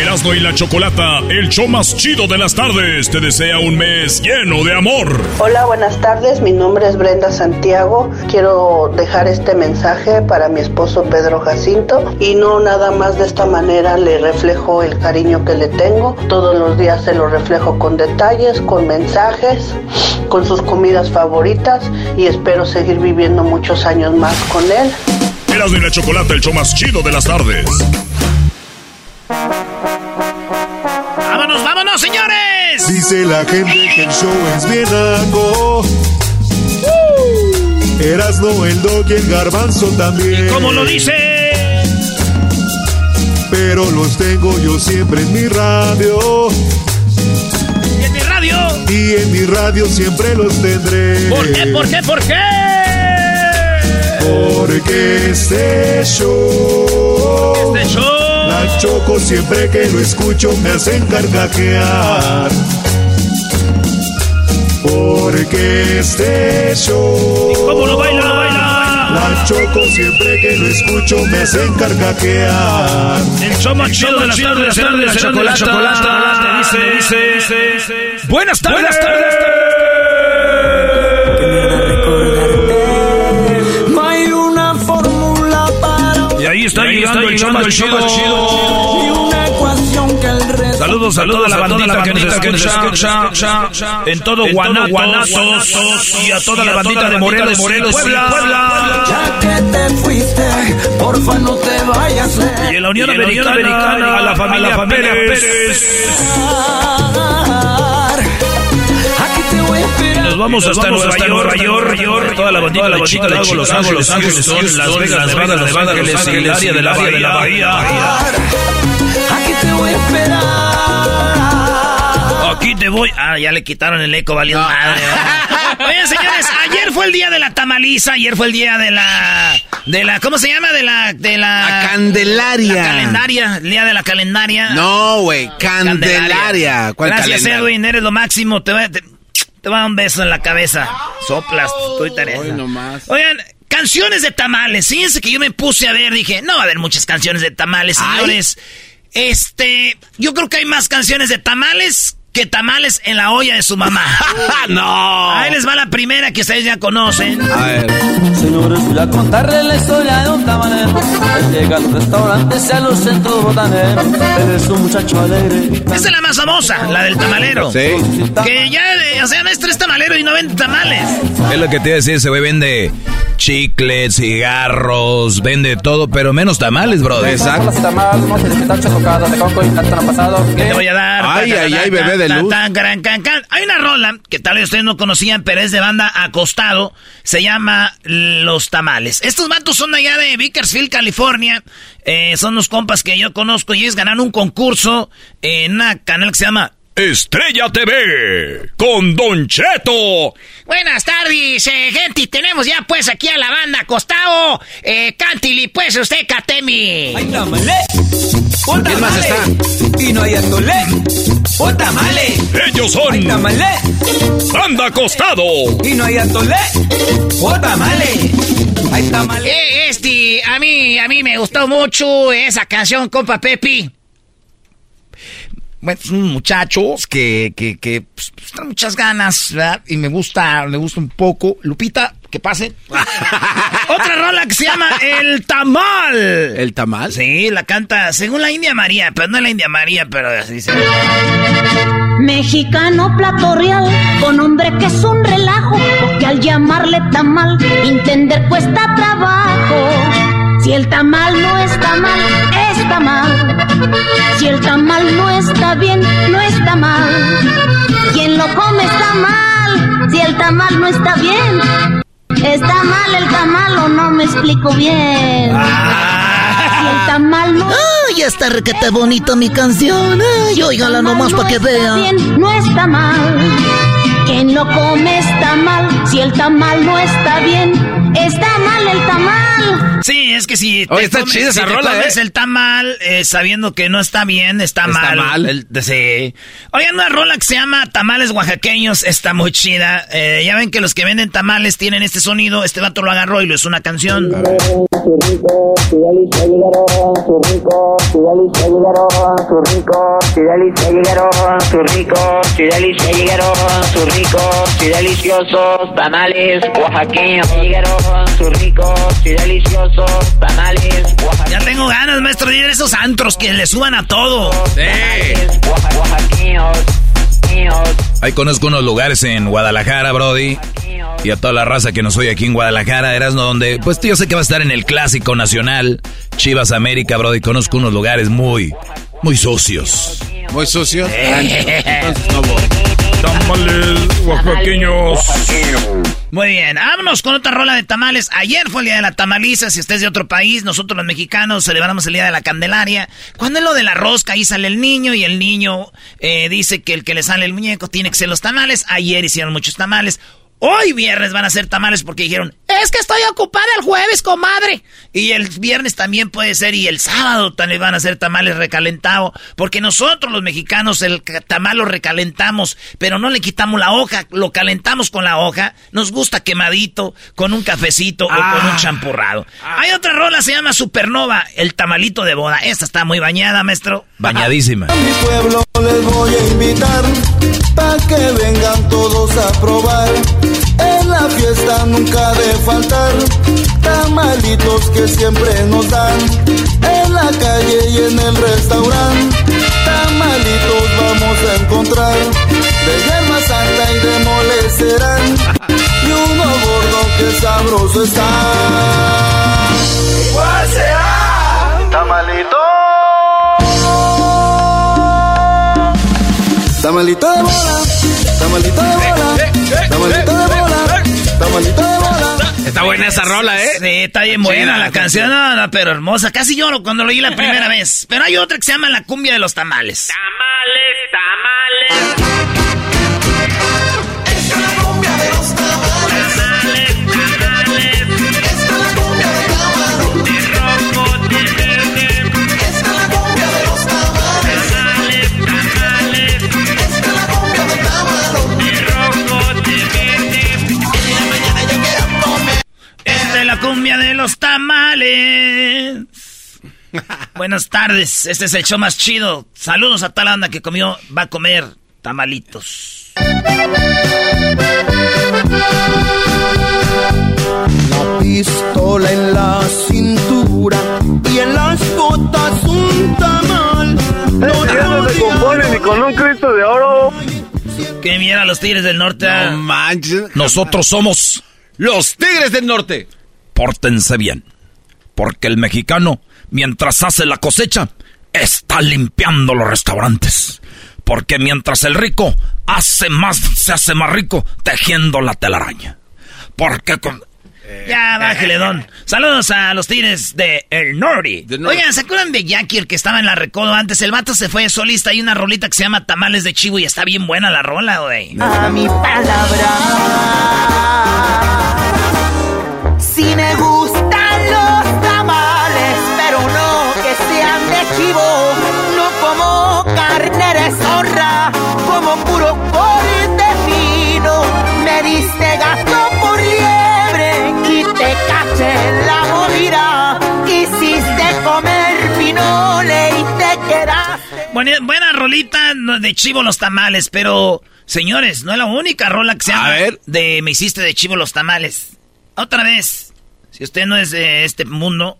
Erasmo y la Chocolata, el show más chido de las tardes, te desea un mes lleno de amor. Hola, buenas tardes. Mi nombre es Brenda Santiago. Quiero dejar este mensaje para mi esposo Pedro Jacinto y no nada más de esta manera le reflejo el cariño que le tengo. Todos los días se lo reflejo con detalles, con mensajes, con sus comidas favoritas y espero seguir viviendo muchos años más con él. Erasmo y la Chocolata, el show más chido de las tardes. ¡Vámonos, vámonos, señores! Dice la gente que el show es bien algo. Erasno, el dog y el garbanzo también. ¿Cómo lo dice? Pero los tengo yo siempre en mi radio. ¿Y en mi radio? Y en mi radio siempre los tendré. ¿Por qué, por qué, por qué? Porque este show. La choco siempre que lo escucho me hacen carcajear. Porque este show. ¿Cómo lo baila, lo baila? La choco siempre que lo escucho me hacen carcajear. El show más chido de las tardes, de la chocolata. Buenas tardes. Buenas tardes. Está llegando el show más chido. y una ecuación que el resto Saludos, saludos a la bandita que nos escucha en todo Guanatos y a toda la bandita de Morelos, Morelos, Puebla. Ya que te fuiste, porfa no te vayas Y en la Unión Americana, a la familia Pérez. Vamos hasta Nueva York, York, toda la bandita de Chicago, Los Ángeles, Houston, Las Vegas, Nevada, Los Ángeles el área de la Bahía. Aquí te voy a esperar. Aquí te voy. Ah, ya le quitaron el eco, valiendo madre. Oigan, señores, ayer fue el día de la tamaliza, ayer fue el día de la de la ¿cómo se llama? De la de la, La Candelaria. La calendaria, el día de la calendaria. No, güey, Candelaria. ¿Cuál Gracias, calendario? Edwin, eres lo máximo. Te te, te voy a dar un beso en la cabeza. Soplas, tú y Teresa. Hoy nomás. Oigan, canciones de tamales. Fíjense que yo me puse a ver, dije, no va a haber muchas canciones de tamales, Ay. señores. Este, yo creo que hay más canciones de tamales que tamales en la olla de su mamá. no. Ahí les va la primera que ustedes ya conocen. A ver. Señores, voy a contarles la historia de un tamalero. Llega a los restaurantes y a los centros botaneros. Eres un muchacho alegre. Esa es la más famosa, la del tamalero. Sí. Que ya, o sea, maestro es tamalero y no vende tamales. Es lo que te iba a decir, ese güey vende chicles, cigarros, vende todo, pero menos tamales, bro. Exacto. Te voy a dar. Ay, ay, ay, bebé de luz. Hay una rola que tal vez ustedes no conocían, pero es de banda acostado. Se llama Los Tamales. Estos vatos son de allá de Bakersfield, California. Eh, son los compas que yo conozco y ellos ganaron un concurso en una canal que se llama Estrella TV con Don Cheto. Buenas tardes, eh, gente. Tenemos ya pues aquí a la banda acostado. Eh, cántili pues usted, Katemi. ¿Quién más está? Y no hay atole. O tamale. Ellos son Tamale. Banda Acostado. Y no hay atole. O tamale. Hay tamale. Eh, este, a mí, a mí me gustó mucho esa canción, compa Pepi. Bueno, son muchachos que, que, que pues, pues, traen muchas ganas, ¿verdad? Y me gusta, me gusta un poco. Lupita, que pase. Otra rola que se llama El Tamal. ¿El tamal? Sí, la canta según la India María, pero no la India María, pero así se Mexicano plato real, con hombre que es un relajo, porque al llamarle tamal, entender cuesta trabajo. Si el tamal no está mal, está mal. Si el tamal no está bien, no está mal. Quien lo come está mal. Si el tamal no está bien, está mal el tamal o no me explico bien. Si el tamal no Ay, está requete bonito mi canción. Ay, óigala nomás para que está vea. bien, no está mal. Quien lo come está mal. Si el tamal no está bien, está mal el tamal. Sí, es que si te Oye, está comes, chida si te rola, comes ¿eh? el tamal eh, sabiendo que no está bien, está, Está mal. mal. El- sí. Oigan, una rola que se llama Tamales Oaxaqueños está muy chida. Eh, ya ven que los que venden tamales tienen este sonido. Este vato lo agarró y lo hizo una canción. Su rico, su delicia llegaron, su rico, su delicia llegaron, su rico, su delicia llegaron, su rico, su delicia llegaron, su rico, su deliciosos tamales oaxaqueños llegaron, su rico, su deliciosos tamales oaxaqueños. Ya tengo ganas, maestro, de ir a esos antros que le suban a todo. Sí. Oaxa- Oaxaqueños, Ahí conozco unos lugares en Guadalajara, Brody. Y a toda la raza que nos oye aquí en Guadalajara, Erasmo, donde, pues yo sé que va a estar en el clásico nacional, Chivas América, Brody. Conozco unos lugares muy, muy sucios. Muy sucio. Eh. Entonces no voy. Tamales oaxaqueños. Muy bien, vámonos con otra rola de tamales. Ayer fue el día de la tamaliza. Si usted es de otro país, nosotros los mexicanos celebramos el día de la Candelaria. Cuando es lo de la rosca, ahí sale el niño y el niño eh, dice que el que le sale el muñeco tiene que ser los tamales. Ayer hicieron muchos tamales. Hoy viernes van a ser tamales porque dijeron, es que estoy ocupada el jueves, comadre. Y el viernes también puede ser y el sábado también van a ser tamales recalentados. Porque nosotros los mexicanos el tamal lo recalentamos, pero no le quitamos la hoja, lo calentamos con la hoja. Nos gusta quemadito, con un cafecito o con un champurrado. Hay otra rola, se llama Supernova, el tamalito de boda. Esta está muy bañada, maestro. Bañadísima. mi pueblo les voy a invitar para que vengan todos a probar. En la fiesta nunca de faltar tamalitos que siempre nos dan. En la calle y en el restaurante tamalitos vamos a encontrar. De yerba santa y de mole serán y uno gordo que sabroso está. ¿Cuál será? Tamalito. Tamalito de bola, tamalito de bola, tamalito de bola, tamalito de bola. Está buena esa rola, ¿eh? Sí, está bien buena Chida, la está canción, no, no, pero hermosa. Casi lloro cuando lo oí la primera vez. Pero hay otra que se llama La cumbia de los tamales. Esta es cumbia de los tamales. Buenas tardes, este es el show más chido. Saludos a tal anda que comió, va a comer tamalitos. La pistola en la cintura y en las botas un tamal. No se compone ni con un Cristo de oro. Que mira los tigres del norte. No manches. Nosotros somos, Los Tigres del Norte. Pórtense bien. Porque el mexicano, mientras hace la cosecha, está limpiando los restaurantes. Porque mientras el rico hace más, se hace más rico tejiendo la telaraña. Porque con... Ya, bájale, don. Saludos a los tigres de El norte. Oigan, ¿se acuerdan de Jackie, el que estaba en la recodo antes? El vato se fue solista. Hay una rolita que se llama Tamales de Chivo y está bien buena la rola, güey. A mi palabra. Si me gustan los tamales, pero no que sean de chivo, no como carne de zorra, como puro corte fino. Me diste gato por liebre y te caché en la movida. Quisiste comer pinole y te quedaste. Buena, buena rolita de Chivo los tamales, pero señores, no es la única rola que se llama A ver. de Me hiciste de Chivo los tamales. Otra vez, si usted no es de este mundo,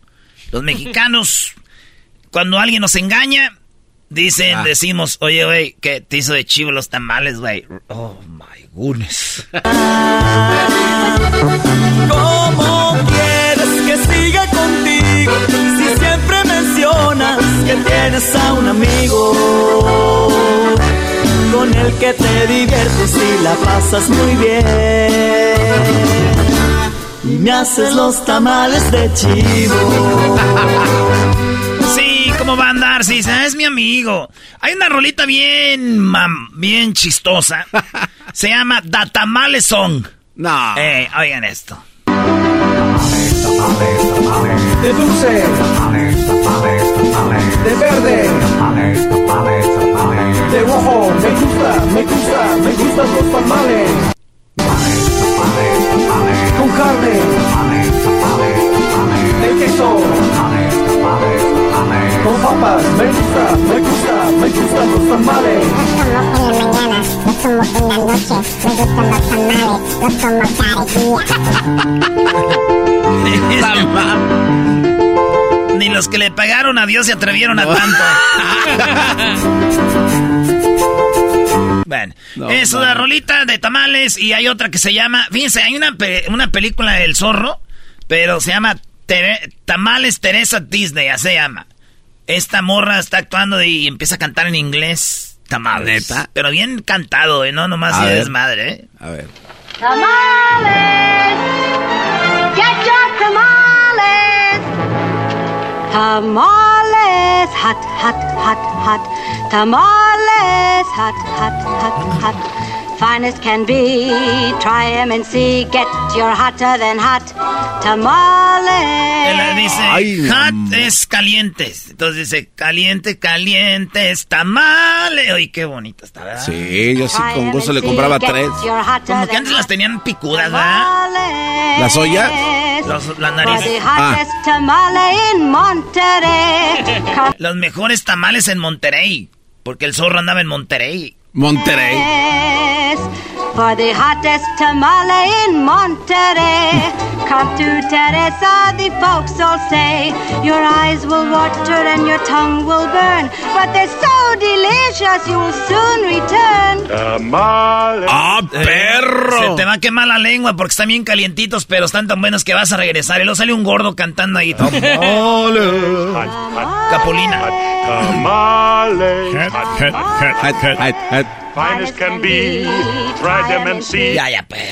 los mexicanos, cuando alguien nos engaña, dicen, Ah. decimos, oye, güey, que te hizo de chivo los tamales, güey. Oh, my goodness. ¿Cómo quieres que siga contigo si siempre mencionas que tienes a un amigo con el que te diviertes y la pasas muy bien? Y me haces los tamales de chivo. Sí, ¿cómo va a andar? Sí, dice, "Ah, es mi amigo. Hay una rolita bien, mam- bien chistosa. Se llama Datamale Song. No. Eh, oigan esto. De dulce, de verde, de rojo. Me gusta, me gusta, me gustan los tamales. Carne, de queso, con papas. Me gusta, me gusta, me gustan los tamales. Ni los que le pagaron a Dios se atrevieron a tanto. bueno, No, es no, una no. rolita de tamales y hay otra que se llama... Fíjense, hay una, pe- una película del zorro, pero se llama Tere- Tamales Teresa Disney, así se llama. Esta morra está actuando y empieza a cantar en inglés. Tamales. ¿Neta? Pero bien cantado, ¿eh? No nomás de ver. desmadre, ¿eh? A ver. Tamales, get your tamales. Tamales, hot, hot, hot, hot. Tamales, hot, hot, hot, hot. Fine as can be, try 'em and see. Get your hotter than hot tamales. Él dice, Ay, hot es calientes. Entonces dice, caliente, caliente, es tamales. Oye, qué bonito está, ¿verdad? Sí, yo sí Try con gusto le compraba tres. Como que antes las tenían picudas, ¿verdad? tamales. ¿La soya? Los- las narices. Come Los mejores tamales en Monterrey. Porque el zorro andaba en Monterrey. Monterrey. For the hottest tamale in Monterrey. Come to Teresa, the folks all say. Your eyes will water and your tongue will burn. But they're so delicious, you will soon return. ¡Ah, Se perro! te va a quemar la lengua porque están bien calientitos, pero están tan buenos que vas a regresar. Y luego sale un gordo cantando ahí. Capulina. Hat, hat, hat. Fine as can be, try them and see. Ya, ya, pues.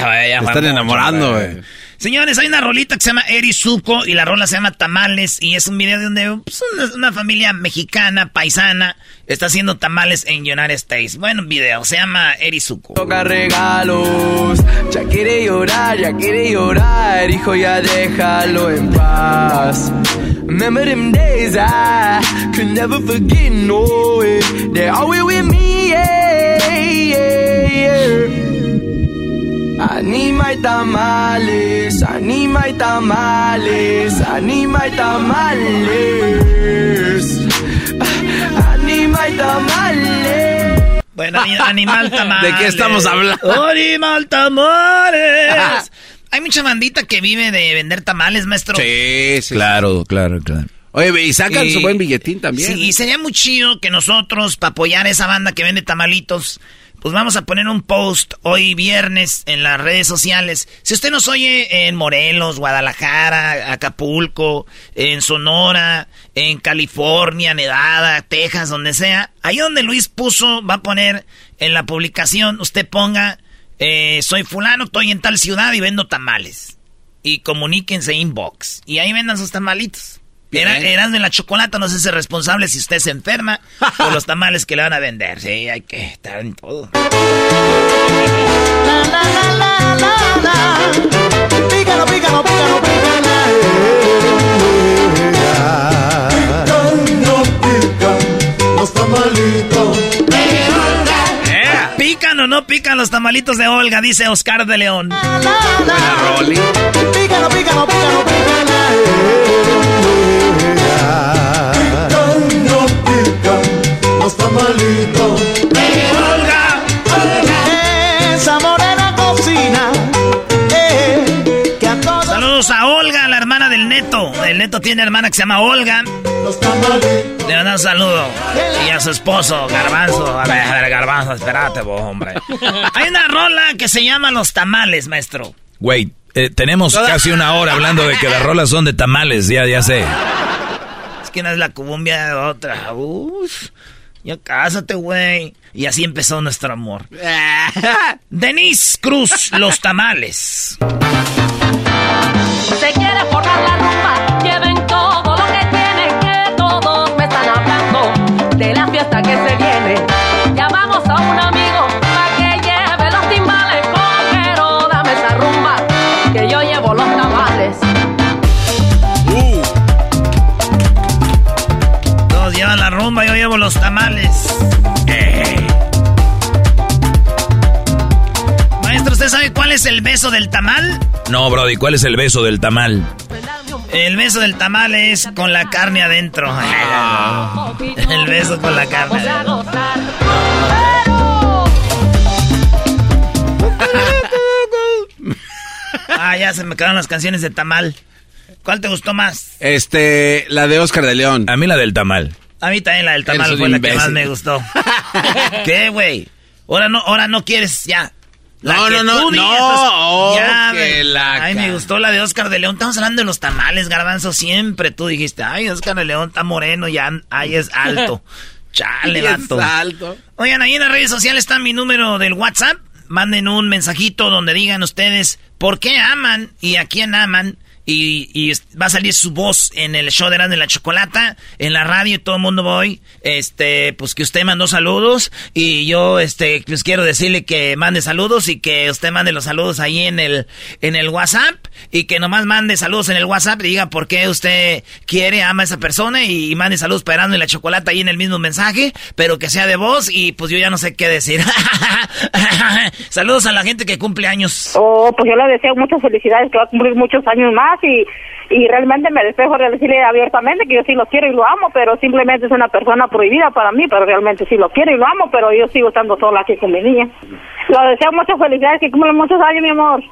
ya están enamorando, güey. Señores, hay una rolita que se llama Erizuko y la rola se llama Tamales y es un video de donde pues, una, una familia mexicana, paisana, está haciendo tamales en United States. Bueno, video, se llama Erizuko. Toca regalos, ya quiere llorar, ya quiere llorar, hijo ya déjalo en paz. Remember them days I could never forget, no way. They're always with me, yeah, yeah, need my tamales, need my tamales, need my tamales. Need my tamales. Bueno, ani- animal tamales. ¿De qué estamos hablando? Animal tamales. Hay mucha bandita que vive de vender tamales, maestro. Sí, sí. Claro, claro, claro. Oye, y sacan Y- su buen billetín también. Sí, y sería muy chido que nosotros, para apoyar a esa banda que vende tamalitos, pues vamos a poner un post hoy viernes en las redes sociales. Si usted nos oye en Morelos, Guadalajara, Acapulco, en Sonora, en California, Nevada, Texas, donde sea, ahí donde Luis puso, va a poner en la publicación, usted ponga, eh, soy fulano, estoy en tal ciudad y vendo tamales. Y comuníquense inbox. Y ahí vendan sus tamalitos. Era, eran de la chocolata, no sé si es responsable si usted se enferma por los tamales que le van a vender. Sí, hay que estar en todo. Pícalo, pícalo, pícalo, Los tamalitos. ¿Pican o no pican los tamalitos de Olga? Dice Oscar de León. Rolly. Pícalo, pícalo, pícalo, el neto tiene hermana que se llama Olga. Le manda un saludo. Y a su esposo, Garbanzo. A ver, a ver, Garbanzo, espérate, vos, hombre. Hay una rola que se llama Los Tamales, maestro. Güey, eh, tenemos casi una hora hablando de que las rolas son de tamales, ya, ya sé. Es que una es la cumbia de otra. Uf. Ya cásate, güey. Y así empezó nuestro amor. Denise Cruz, Los Tamales. Se quiere forrar la rumba, lleven todo lo que tienen. Que todos me están hablando de la fiesta que se viene. Llamamos a un amigo para que lleve los timbales. Pero dame esa rumba, que yo llevo los tamales. Uh. Todos llevan la rumba, yo llevo los tamales. Maestro, ¿usted sabe cuál es el beso del tamal? No, Brody, ¿cuál es el beso del tamal? El beso del tamal es con la carne adentro. El beso con la carne adentro. Ah, ya se me quedaron las canciones de tamal. ¿Cuál te gustó más? Este, la de Oscar de León. A mí la del tamal. A mí también la del tamal Eres fue la que imbécil. más me gustó. ¿Qué, güey? Ahora no, ahora no quieres ya. La No, no, no, no, oh, ya, que la Ay, me gustó la de Oscar de León. Estamos hablando de los tamales, garbanzo. Siempre tú dijiste, ay, Oscar de León está moreno, ya, ay, es alto. Chale, es vato. alto. Oigan, ahí en las redes sociales está mi número del WhatsApp. Manden un mensajito donde digan ustedes por qué aman y a quién aman. Y, y va a salir su voz en el show de Erasmo y la Chocolata, en la radio, y todo el mundo voy. Este, pues que usted mandó saludos. Y yo, este, pues quiero decirle que mande saludos y que usted mande los saludos ahí en el, en el WhatsApp. Y que nomás mande saludos en el WhatsApp y diga por qué usted quiere, ama a esa persona. Y, mande saludos para Erasmo y la Chocolata ahí en el mismo mensaje. Pero que sea de voz y pues yo ya no sé qué decir. saludos a la gente que cumple años. Oh, pues yo le deseo muchas felicidades, que va a cumplir muchos años más y, y realmente me despejo de decirle abiertamente que yo sí lo quiero y lo amo, pero simplemente es una persona prohibida para mí, pero realmente sí lo quiero y lo amo, pero yo sigo estando sola aquí con mi niña. Le deseo muchas felicidades, que cumplan muchos años, mi amor.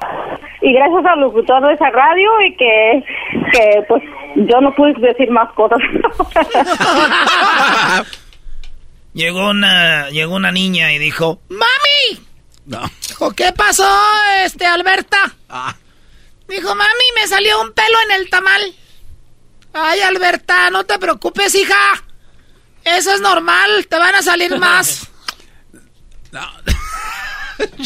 Y gracias al locutor de esa radio y que, que pues yo no pude decir más cosas. Llegó una, llegó una niña y dijo, ¡Mami! No. Dijo, ¿qué pasó, este, Alberta? Dijo, mami, me salió un pelo en el tamal. Ay, Alberta, no te preocupes, hija. Eso es normal, te van a salir más. no.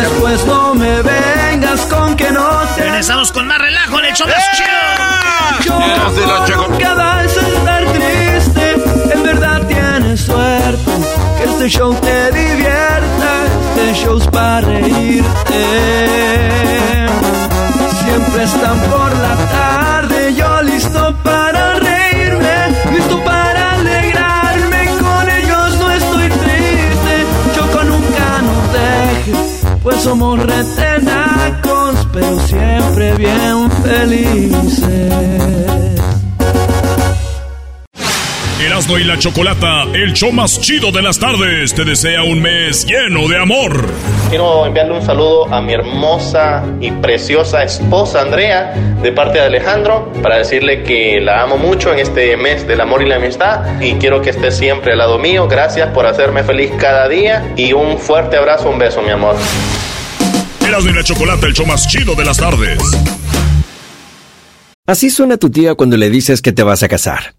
Después no me vengas con que no te... Con más relajo más chido. Yo tienes suerte. Que este show te divierta, este show es para reírte. Siempre están por la tarde, yo listo para reírme, listo para alegrarme. Con ellos no estoy triste, Choco nunca nos dejes, pues somos retenacos, pero siempre bien felices. Erasmo y la Chocolata, el show más chido de las tardes, te desea un mes lleno de amor. Quiero enviarle un saludo a mi hermosa y preciosa esposa Andrea de parte de Alejandro para decirle que la amo mucho en este mes del amor y la amistad y quiero que esté siempre al lado mío. Gracias por hacerme feliz cada día y un fuerte abrazo, un beso mi amor. Erasmo y la Chocolata, el show más chido de las tardes. Así suena tu tía cuando le dices que te vas a casar.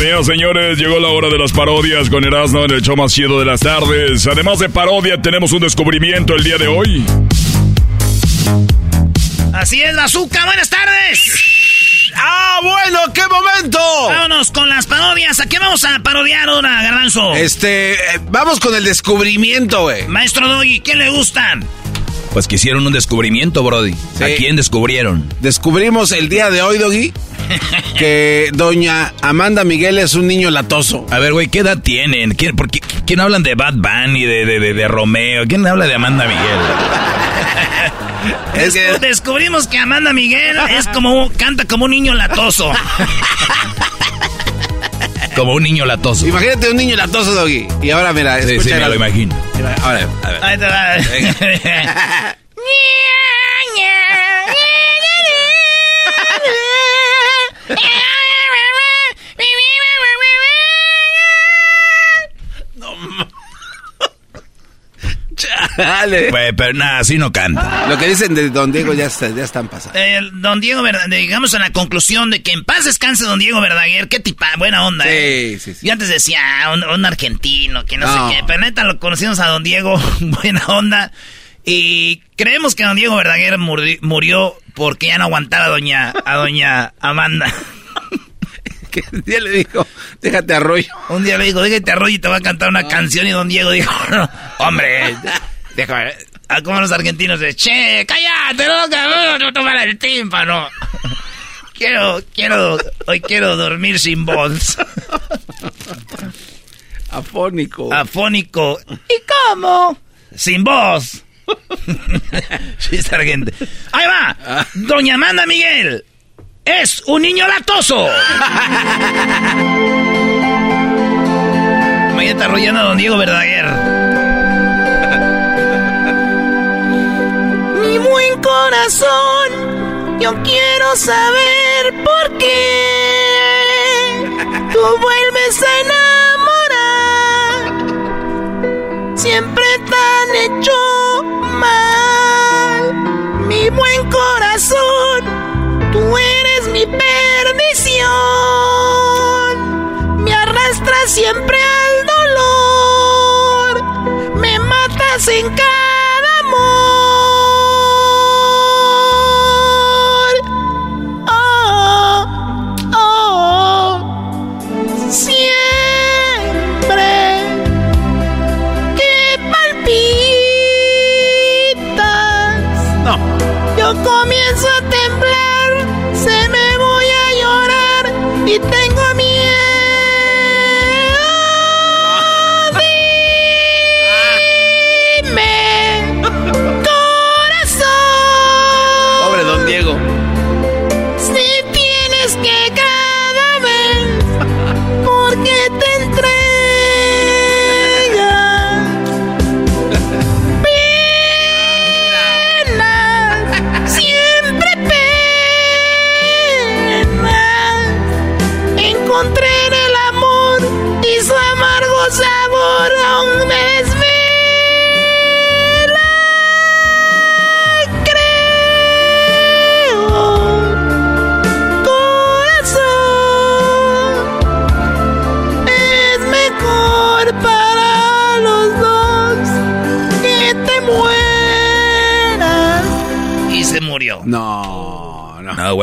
Señoras señores, llegó la hora de las parodias con Erasmo en el show más chido de las tardes. Además de parodia, tenemos un descubrimiento el día de hoy. Así es, Bazooka, buenas tardes. ¡Ah, bueno! ¡Qué momento! Vámonos con las parodias. ¿A qué vamos a parodiar ahora, Garbanzo? Este, eh, vamos con el descubrimiento, güey. Maestro Doggy, ¿qué le gustan? Pues que hicieron un descubrimiento, Brody. ¿A quién descubrieron? Descubrimos el día de hoy, Doggy, que doña Amanda Miguel es un niño latoso. A ver, güey, ¿qué edad tienen? ¿Quién, por qué, quién hablan de Bad Bunny, de, de, de, de Romeo? ¿Quién habla de Amanda Miguel? Es que descubrimos que Amanda Miguel es como canta como un niño latoso. Como un niño latoso. Imagínate un niño latoso, Doggy. Y ahora, mira, Sí, escucha sí, me la- lo imagino. Mira, Ahora, a ver. Ahí Dale. Güey, pero nada, así no canta. Lo que dicen de Don Diego ya, está- ya están pasando. Eh, don Diego Verdaguer, llegamos a la conclusión de que en paz descanse Don Diego Verdaguer, qué tipa, buena onda, ¿eh? Sí, sí, sí. Yo antes decía, ah, un, un argentino, que no, No. sé qué, pero neta lo conocimos a Don Diego, buena onda. Y creemos que Don Diego Verdaguer muri- murió porque ya no aguantaba a doña, a doña Amanda. Que un día le dijo, déjate arroyo. Un día le dijo, déjate arroyo y te va a cantar una canción. Y Don Diego dijo, "No, hombre. Ah, Como los argentinos de, che, cállate, loca, no, tomar el tímpano. Quiero, quiero, hoy quiero dormir sin voz. Afónico. Afónico. ¿Y cómo? Sin voz. sí, sargento. Ahí va. Doña Amanda Miguel es un niño latoso. Imagínate arrollando a don Diego Verdaguer. Corazón, yo quiero saber por qué tú vuelves a enamorar. Siempre tan hecho mal. Mi buen corazón, tú eres mi perdición. Me arrastras siempre al dolor. Me matas en cada amor.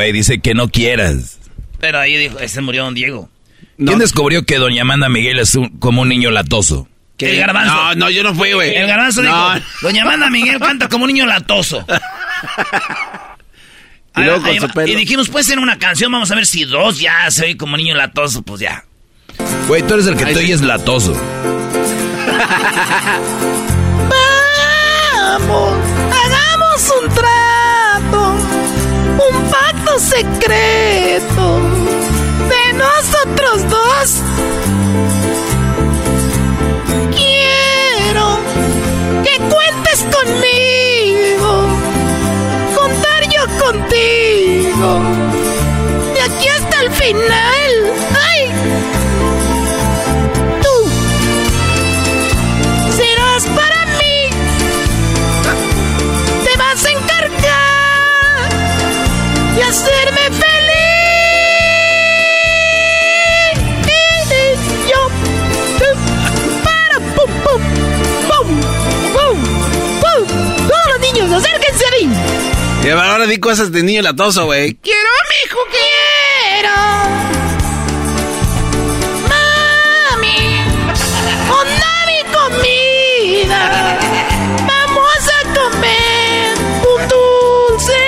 Güey, dice que no quieras. Pero ahí dijo, ese murió don Diego. ¿Quién descubrió que doña Amanda Miguel es un- como un niño latoso? El garbanzo. No, no, yo no fui, güey. El garbanzo No. dijo, doña Amanda Miguel canta como un niño latoso. Y luego con Ahí su pelo. Y dijimos, puede ser una canción, vamos a ver si dos ya se oye como niño latoso, pues ya. Güey, tú eres el que te oyes latoso. Vamos, hagamos un trato, pacto secreto de nosotros dos. Cosas de niño latoso, güey. Quiero, mijo, quiero. Mami, onda mi comida. Vamos a comer un dulce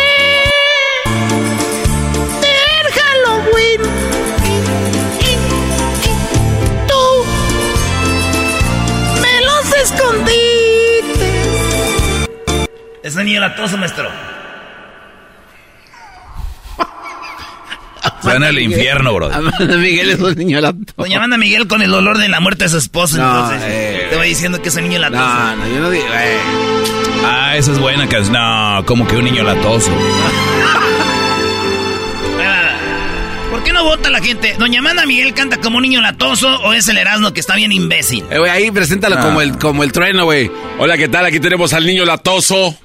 del Halloween. Tú me los escondiste. Es niño latoso, maestro. Se van al infierno, bro. Amanda Miguel es un niño latoso. Doña Amanda Miguel con el olor de la muerte de su esposo, No, entonces. eh. te voy diciendo que es un niño latoso. No, no, yo no digo, güey. Ah, esa es buena canción. No, como que un niño latoso. ¿Por qué no vota la gente? ¿Doña Amanda Miguel canta como un niño latoso o es el Erasmo que está bien imbécil? Eh, güey, ahí preséntalo Ah. como, el, como el trueno, güey. Hola, ¿qué tal? Aquí tenemos al niño latoso.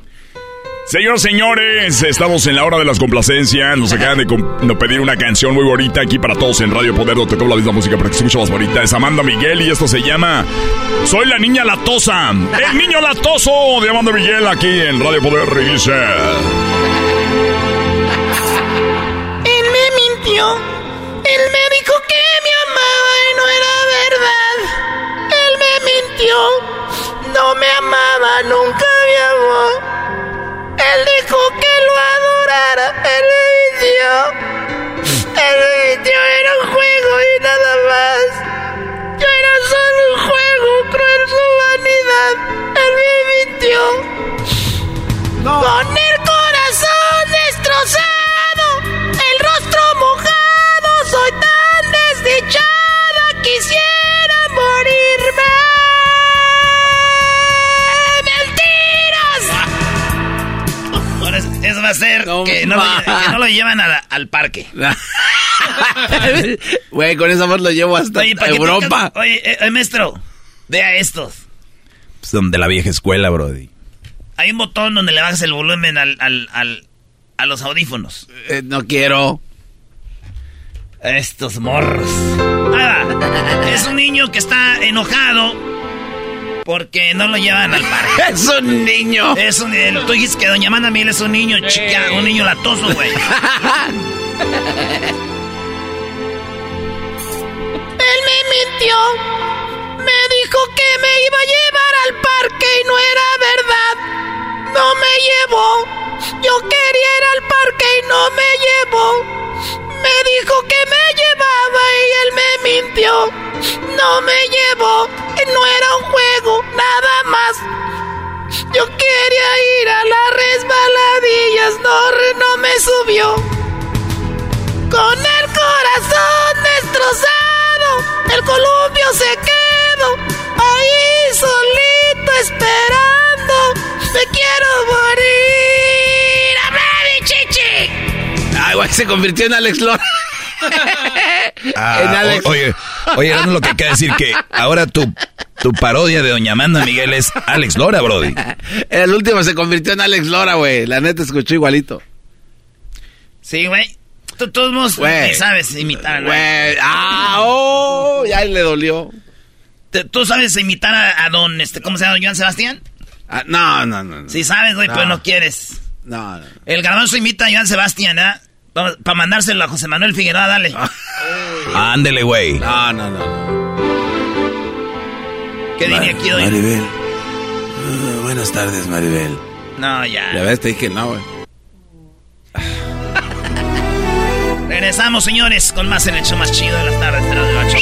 Señoras, señores, estamos en la hora de las complacencias. Nos acaban de, pedir una canción muy bonita aquí para todos en Radio Poder, donde tocamos la misma música para que se más bonita. Es Amanda Miguel y esto se llama Soy la niña latosa. El niño latoso de Amanda Miguel aquí en Radio Poder. Dice... Él me mintió. Él me dijo que me amaba y no era verdad. Él me mintió. No me amaba, nunca me amó. Él dijo que lo adorara. Él me mintió. Él me mintió. Era un juego y nada más. Yo era solo un juego, cruel su vanidad. Él me mintió. Con el corazón destrozado, va a ser que, no lo, que no lo llevan a la- al parque. Güey, con esa voz lo llevo hasta Oye, ¿para qué Europa. Oye, eh, eh, maestro, vea estos. Pues donde la vieja escuela, brody. Hay un botón donde le bajas el volumen al, al, al- a los audífonos. Eh, no quiero. Estos morros. Va. Es un niño que está enojado porque no lo llevan al parque. Es un niño. Es un, el- tú dijiste que Doña Amanda Miguel es un niño chica, un niño latoso, güey. Él me mintió. Me dijo que me iba a llevar al parque y no era verdad. No me llevó. Yo quería ir al parque y no me llevó. Me dijo que me llevaba y él me mintió. No me llevó. No era un juego, nada más. Yo quería ir a las resbaladillas, no, no me subió. Con el corazón destrozado, el columpio se quedó ahí solito esperando. Me quiero morir. Ay, güey, se convirtió en Alex Lora. Ah, En Alex. o- oye, oye, era lo que quiere decir que ahora tu, tu parodia de Doña Amanda Miguel es Alex Lora, brody. El último se convirtió en Alex Lora, güey. La neta escuchó igualito. Sí, güey. Tú todos sabes imitar, ¿no? Güey. Ah, oh, ya le dolió. ¿Tú sabes imitar a, a don, este, ¿cómo se llama, Joan Sebastián? Ah, no, no, no. no. Sí sabes, güey, No. pero no quieres. No, no. El garbanzo imita a Joan Sebastián, ¿ah? Para mandárselo a José Manuel Figueroa, dale. Ándele, güey. No, no, no. ¿Qué diría aquí hoy? Maribel. Uh, buenas tardes, Maribel. No, ya. Ya ves, te dije no, güey. Regresamos, señores, con más en el show más chido de las tardes. De las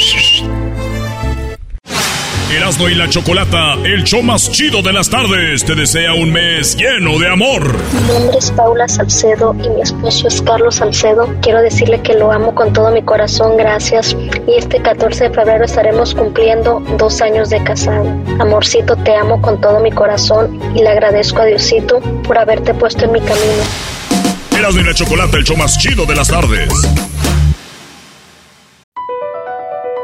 Erasmo y la Chocolata, el show más chido de las tardes, te desea un mes lleno de amor. Mi nombre es Paula Salcedo y mi esposo es Carlos Salcedo. Quiero decirle que lo amo con todo mi corazón, gracias. Y este 14 de febrero estaremos cumpliendo dos años de casado. Amorcito, te amo con todo mi corazón y le agradezco a Diosito por haberte puesto en mi camino. Erasmo y la Chocolata, el show más chido de las tardes.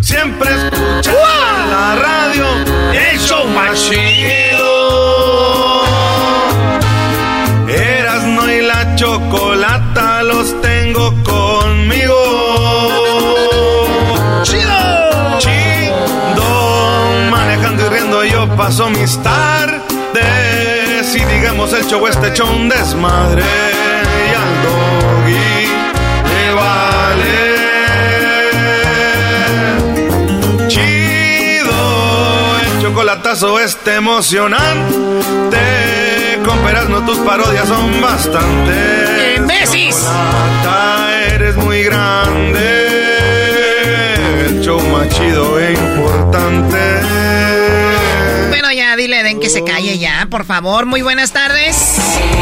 Siempre escuchando en la radio el show más chido. Erasmo y la chocolata los tengo conmigo. Chido, chido. Manejando y riendo yo paso mis tardes. Y digamos el show este hecho un desmadre. Chocolatazo este emocionante. Con peras no tus parodias son bastante. ¡Imbécis! Chocolata, eres muy grande. El show más chido e importante. Bueno, ya dile Den que se calle ya, por favor. Muy buenas tardes.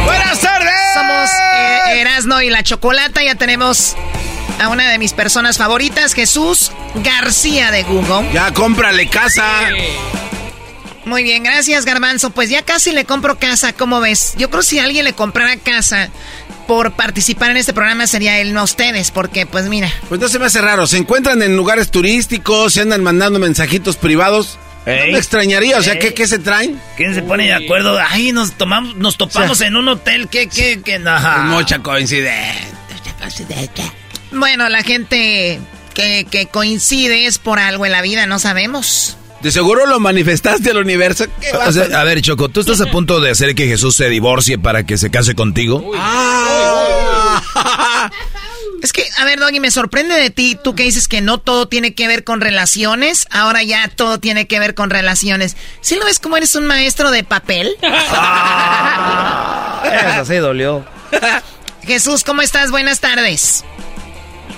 Buenas tardes. Somos eh, Erasno y la Chocolata. Ya tenemos a una de mis personas favoritas, Jesús García de Google. Ya cómprale casa. Muy bien, gracias Garbanzo. Pues ya casi le compro casa, ¿cómo ves? Yo creo que si alguien le comprara casa por participar en este programa sería él, no ustedes, porque pues mira. Pues no se me hace raro. Se encuentran en lugares turísticos, se andan mandando mensajitos privados. No me extrañaría, o sea. ¿qué, qué se traen? ¿Quién se pone de acuerdo? Ay, nos tomamos, nos topamos en un hotel, ¿qué, qué, qué? No. Mucha coincidencia. Bueno, la gente que, que coincide es por algo en la vida, no sabemos. De seguro lo manifestaste al universo. ¿Qué O vas sea, a- ver, Choco, ¿tú estás a punto de hacer que Jesús se divorcie para que se case contigo? Es que, a ver, Doggy, me sorprende de ti, tú que dices que no todo tiene que ver con relaciones, ahora ya todo tiene que ver con relaciones. ¿Sí lo ves como eres un maestro de papel? Eso sí dolió. Jesús, ¿cómo estás? Buenas tardes.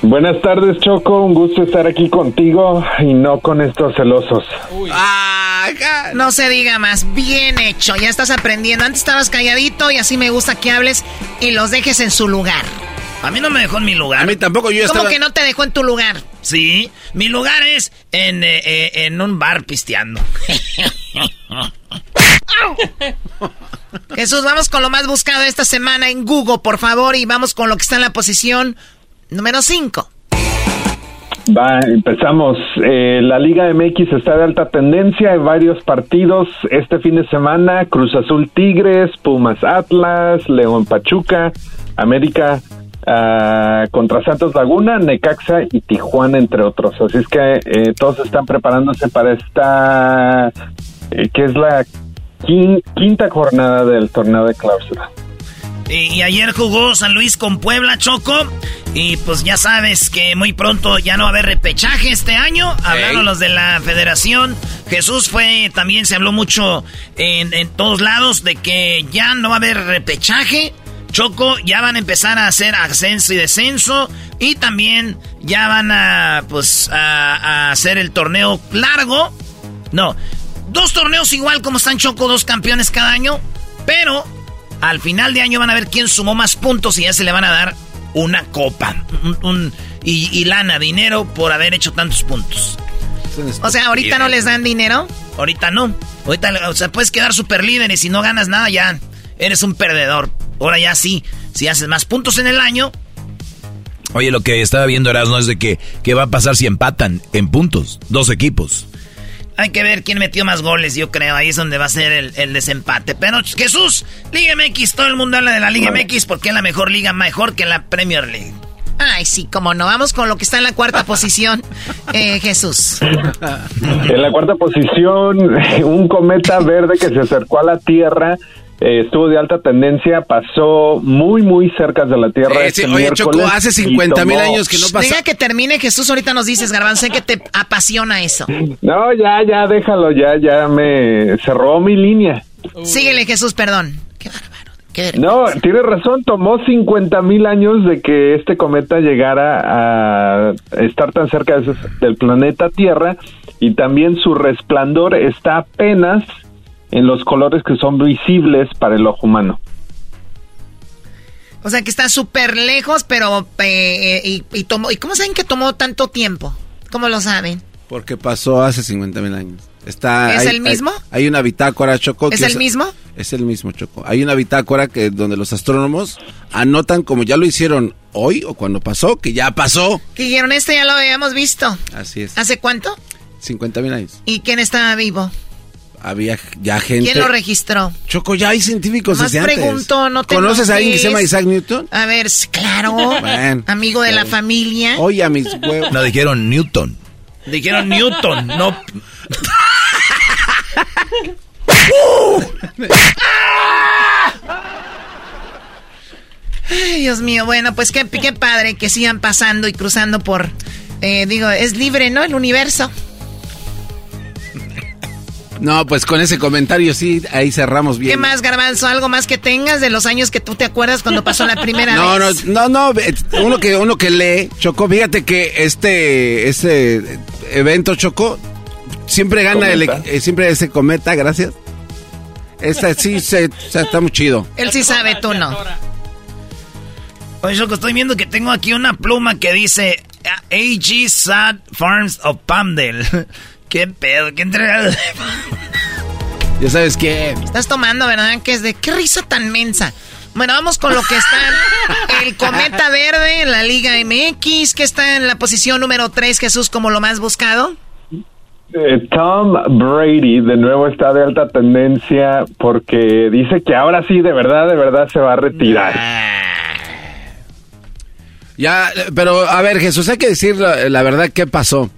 Buenas tardes, Choco. Un gusto estar aquí contigo y no con estos celosos. No se diga más, bien hecho, ya estás aprendiendo. Antes estabas calladito y así me gusta que hables y los dejes en su lugar. A mí no me dejó en mi lugar. A mí tampoco, yo ¿Cómo estaba... que no te dejó en tu lugar? Sí, mi lugar es en, eh, eh, en un bar pisteando. Jesús, vamos con lo más buscado esta semana en Google, por favor, y vamos con lo que está en la posición número 5. Va, empezamos. Eh, la Liga MX está de alta tendencia. Hay varios partidos este fin de semana. Cruz Azul Tigres, Pumas Atlas, León Pachuca, América ah, contra Santos Laguna, Necaxa y Tijuana, entre otros. Así es que eh, todos están preparándose para esta, eh, que es la quin- quinta jornada del torneo de clausura. Y, y ayer jugó San Luis con Puebla, Choco. Y pues ya sabes que muy pronto ya no va a haber repechaje este año. Hablaron los de la federación. Jesús fue, también se habló mucho en, en todos lados de que ya no va a haber repechaje. Choco, ya van a empezar a hacer ascenso y descenso. Y también ya van a, pues, a, a hacer el torneo largo. No, dos torneos igual como están Choco, dos campeones cada año. Pero al final de año van a ver quién sumó más puntos y ya se le van a dar una copa. Un, y, lana, dinero por haber hecho tantos puntos. O sea, ¿ahorita no les dan dinero? Ahorita no. Ahorita, o sea, puedes quedar súper líder y si no ganas nada ya eres un perdedor. Ahora ya sí, si haces más puntos en el año. Oye, lo que estaba viendo Erasmo es de que qué va a pasar si empatan en puntos, dos equipos. Hay que ver quién metió más goles, yo creo. Ahí es donde va a ser el, desempate. Pero Jesús, Liga MX, todo el mundo habla de la Liga MX porque es la mejor liga, mejor que la Premier League. Ay, sí, como no. Vamos con lo que está en la cuarta posición, eh, Jesús. En la cuarta posición, un cometa verde que se acercó a la Tierra eh, estuvo de alta tendencia, pasó muy, muy cerca de la Tierra. este oye, Choco, hace 50 mil años que no pasa. Diga que termine, Jesús, ahorita nos dices, Garbanzo, sé que te apasiona eso. No, ya, ya, déjalo, ya, ya me cerró mi línea. Síguele, Jesús, perdón. Qué bárbaro. no, tiene razón, tomó 50 mil años de que este cometa llegara a estar tan cerca del planeta Tierra y también su resplandor está apenas en los colores que son visibles para el ojo humano. O sea que está súper lejos, pero eh, y, y, tomó, ¿y cómo saben que tomó tanto tiempo? ¿Cómo lo saben? Porque pasó hace 50 mil años. Está, ¿Es el mismo? Hay, una bitácora, Choco. ¿Es el mismo? Es el mismo, Choco. Hay una bitácora que donde los astrónomos anotan como ya lo hicieron hoy o cuando pasó, que ya pasó. Que dijeron, esto ya lo habíamos visto. Así es. ¿Hace cuánto? 50 mil años. ¿Y quién estaba vivo? Había ya gente. ¿Quién lo registró? Choco, ya hay científicos Más pregunto, no te ¿Conoces a alguien que se llama Isaac Newton? A ver, claro. amigo de la familia. Oye, a mis huevos. No dijeron Newton. Dijeron Newton, no. Ay, Dios mío, bueno, pues qué, qué padre que sigan pasando y cruzando por, eh, digo, es libre, ¿no? El universo. No, pues con ese comentario sí, ahí cerramos bien. ¿Qué más, Garbanzo? ¿Algo más que tengas de los años que tú te acuerdas cuando pasó la primera vez? No, no, no, uno que, uno que lee, Chocó, fíjate que este, este evento, Chocó, siempre gana el, eh, siempre ese cometa, gracias. Esta sí se, está muy chido. Él sí sabe, tú no. Oye, Choco, estoy viendo que tengo aquí una pluma que dice AG Sad Farms of Palmdale. ¿Qué pedo? ¿Qué entregado? ya sabes qué. Estás tomando, ¿verdad? Que es de qué risa tan mensa. Bueno, vamos con lo que está el cometa verde en la Liga MX, que está en la posición número 3, Jesús, como lo más buscado. Eh, Tom Brady de nuevo está de alta tendencia porque dice que ahora sí, de verdad, de verdad se va a retirar. Ya, pero a ver, Jesús, hay que decir la verdad qué pasó.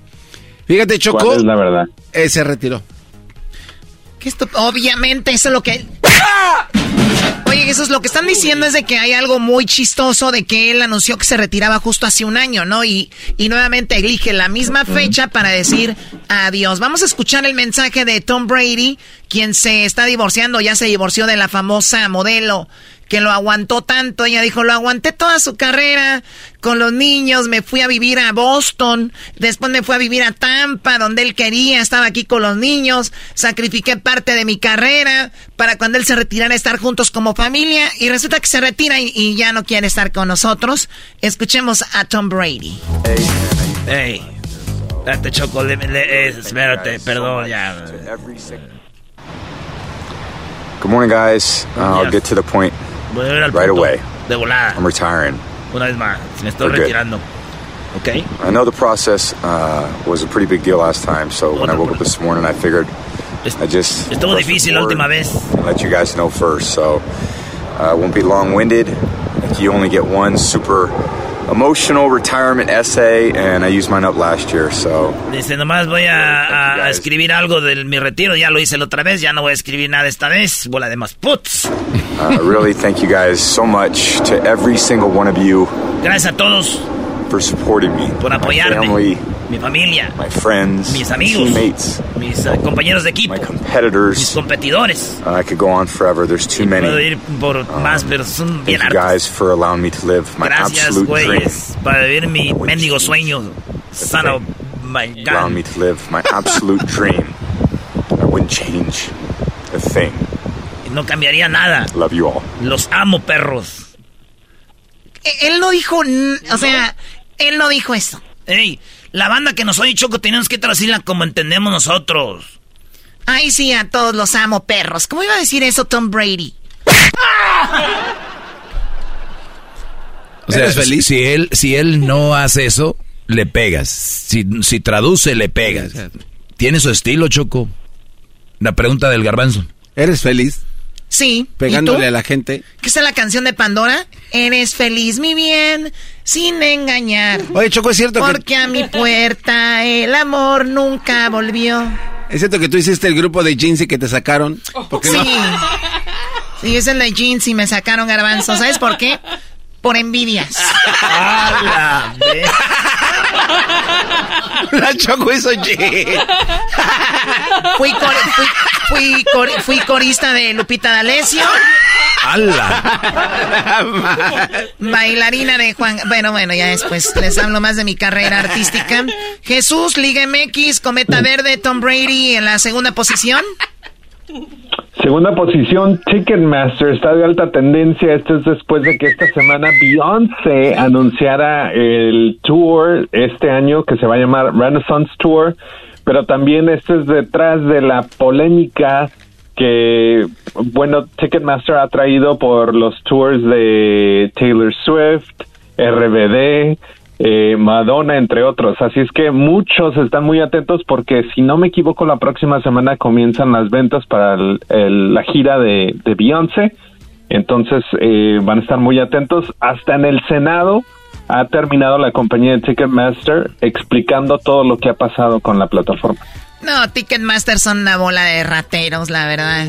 Fíjate, Choco. es la verdad? Eh, se retiró. ¿Qué esto? Obviamente, eso es lo que. Oye, eso es lo que están diciendo es de que hay algo muy chistoso de que él anunció que se retiraba justo hace un año, ¿no? Y, y nuevamente elige la misma fecha para decir adiós. Vamos a escuchar el mensaje de Tom Brady, quien se está divorciando, ya se divorció de la famosa modelo que lo aguantó tanto. Ella dijo, lo aguanté toda su carrera con los niños, me fui a vivir a Boston, después me fui a vivir a Tampa, donde él quería, estaba aquí con los niños, sacrifiqué parte de mi carrera para cuando él se retirara estar juntos como familia y resulta que se retira y, ya no quiere estar con nosotros. Escuchemos a Tom Brady. Hey, date choco, eh, espérate, perdón, ya. Good morning, guys. Uh, I'll get to the point. Voy a al right away. De volada. I'm retiring. Una vez más, me estoy We're retirando. Good. Okay. I know the process uh, was a pretty big deal last time, so when I woke up this morning, I figured I just estuvo difícil la última vez. Let you guys know first, so uh, won't be long-winded. You only get one super emotional retirement essay, and I used mine up last year, so. Dice, nomás voy a, a, escribir algo de mi retiro. Ya lo hice la otra vez, ya no voy a escribir nada esta vez. Bola de más puts. Uh, really, thank you guys so much to every single one of you. Gracias a todos. For supporting me. Por apoyarme. My family, mi familia, my friends, mis amigos, teammates, mis uh, compañeros de equipo, my competitors. mis competidores. Uh, I could go on forever. There's too many. Puedo ir por más, pero son bien Thank you hartos. guys for allowing me to live my Gracias, absolute dream. güeyes, para vivir mi mendigo sueño. Son of my Allowing God. me to live my absolute dream. I wouldn't change a thing. No cambiaría nada. Love you all. Los amo, perros. E- Él no dijo, o sea, él no dijo eso. Ey, la banda que nos oye, Choco, tenemos que traducirla como entendemos nosotros. Ay, sí, a todos los amo, perros. ¿Cómo iba a decir eso Tom Brady? O sea, ¿Eres feliz? si él, si él no hace eso, le pegas. Si, si traduce, le pegas. Tiene su estilo, Choco. La pregunta del garbanzo. ¿Eres feliz? Sí. Pegándole a la gente. ¿Qué es la canción de Pandora? Eres feliz, mi bien, sin engañar. Oye, Choco, es cierto que... Porque a mi puerta el amor nunca volvió. Es cierto que tú hiciste el grupo de jeans y que te sacaron. ¿Por qué Sí. no? Sí, es el de jeans y me sacaron garbanzo. ¿Sabes por qué? Por envidias. La Choco hizo. Fui, cor- fui, fui cor- fui corista de Lupita D'Alessio. Bailarina de Juan. Bueno, bueno, ya después les hablo más de mi carrera artística. Jesús, Liga MX, Cometa Verde, Tom Brady en la segunda posición. Segunda posición, Ticketmaster está de alta tendencia. Esto es después de que esta semana Beyoncé anunciara el tour este año que se va a llamar Renaissance Tour. Pero también esto es detrás de la polémica que, bueno, Ticketmaster ha traído por los tours de Taylor Swift, RBD, eh, Madonna, entre otros. Así es que muchos están muy atentos porque, si no me equivoco, la próxima semana comienzan las ventas para el- el- la gira de, de Beyoncé. Entonces eh, van a estar muy atentos. Hasta en el Senado ha terminado la compañía de Ticketmaster explicando todo lo que ha pasado con la plataforma. No, Ticketmaster son una bola de rateros, la verdad.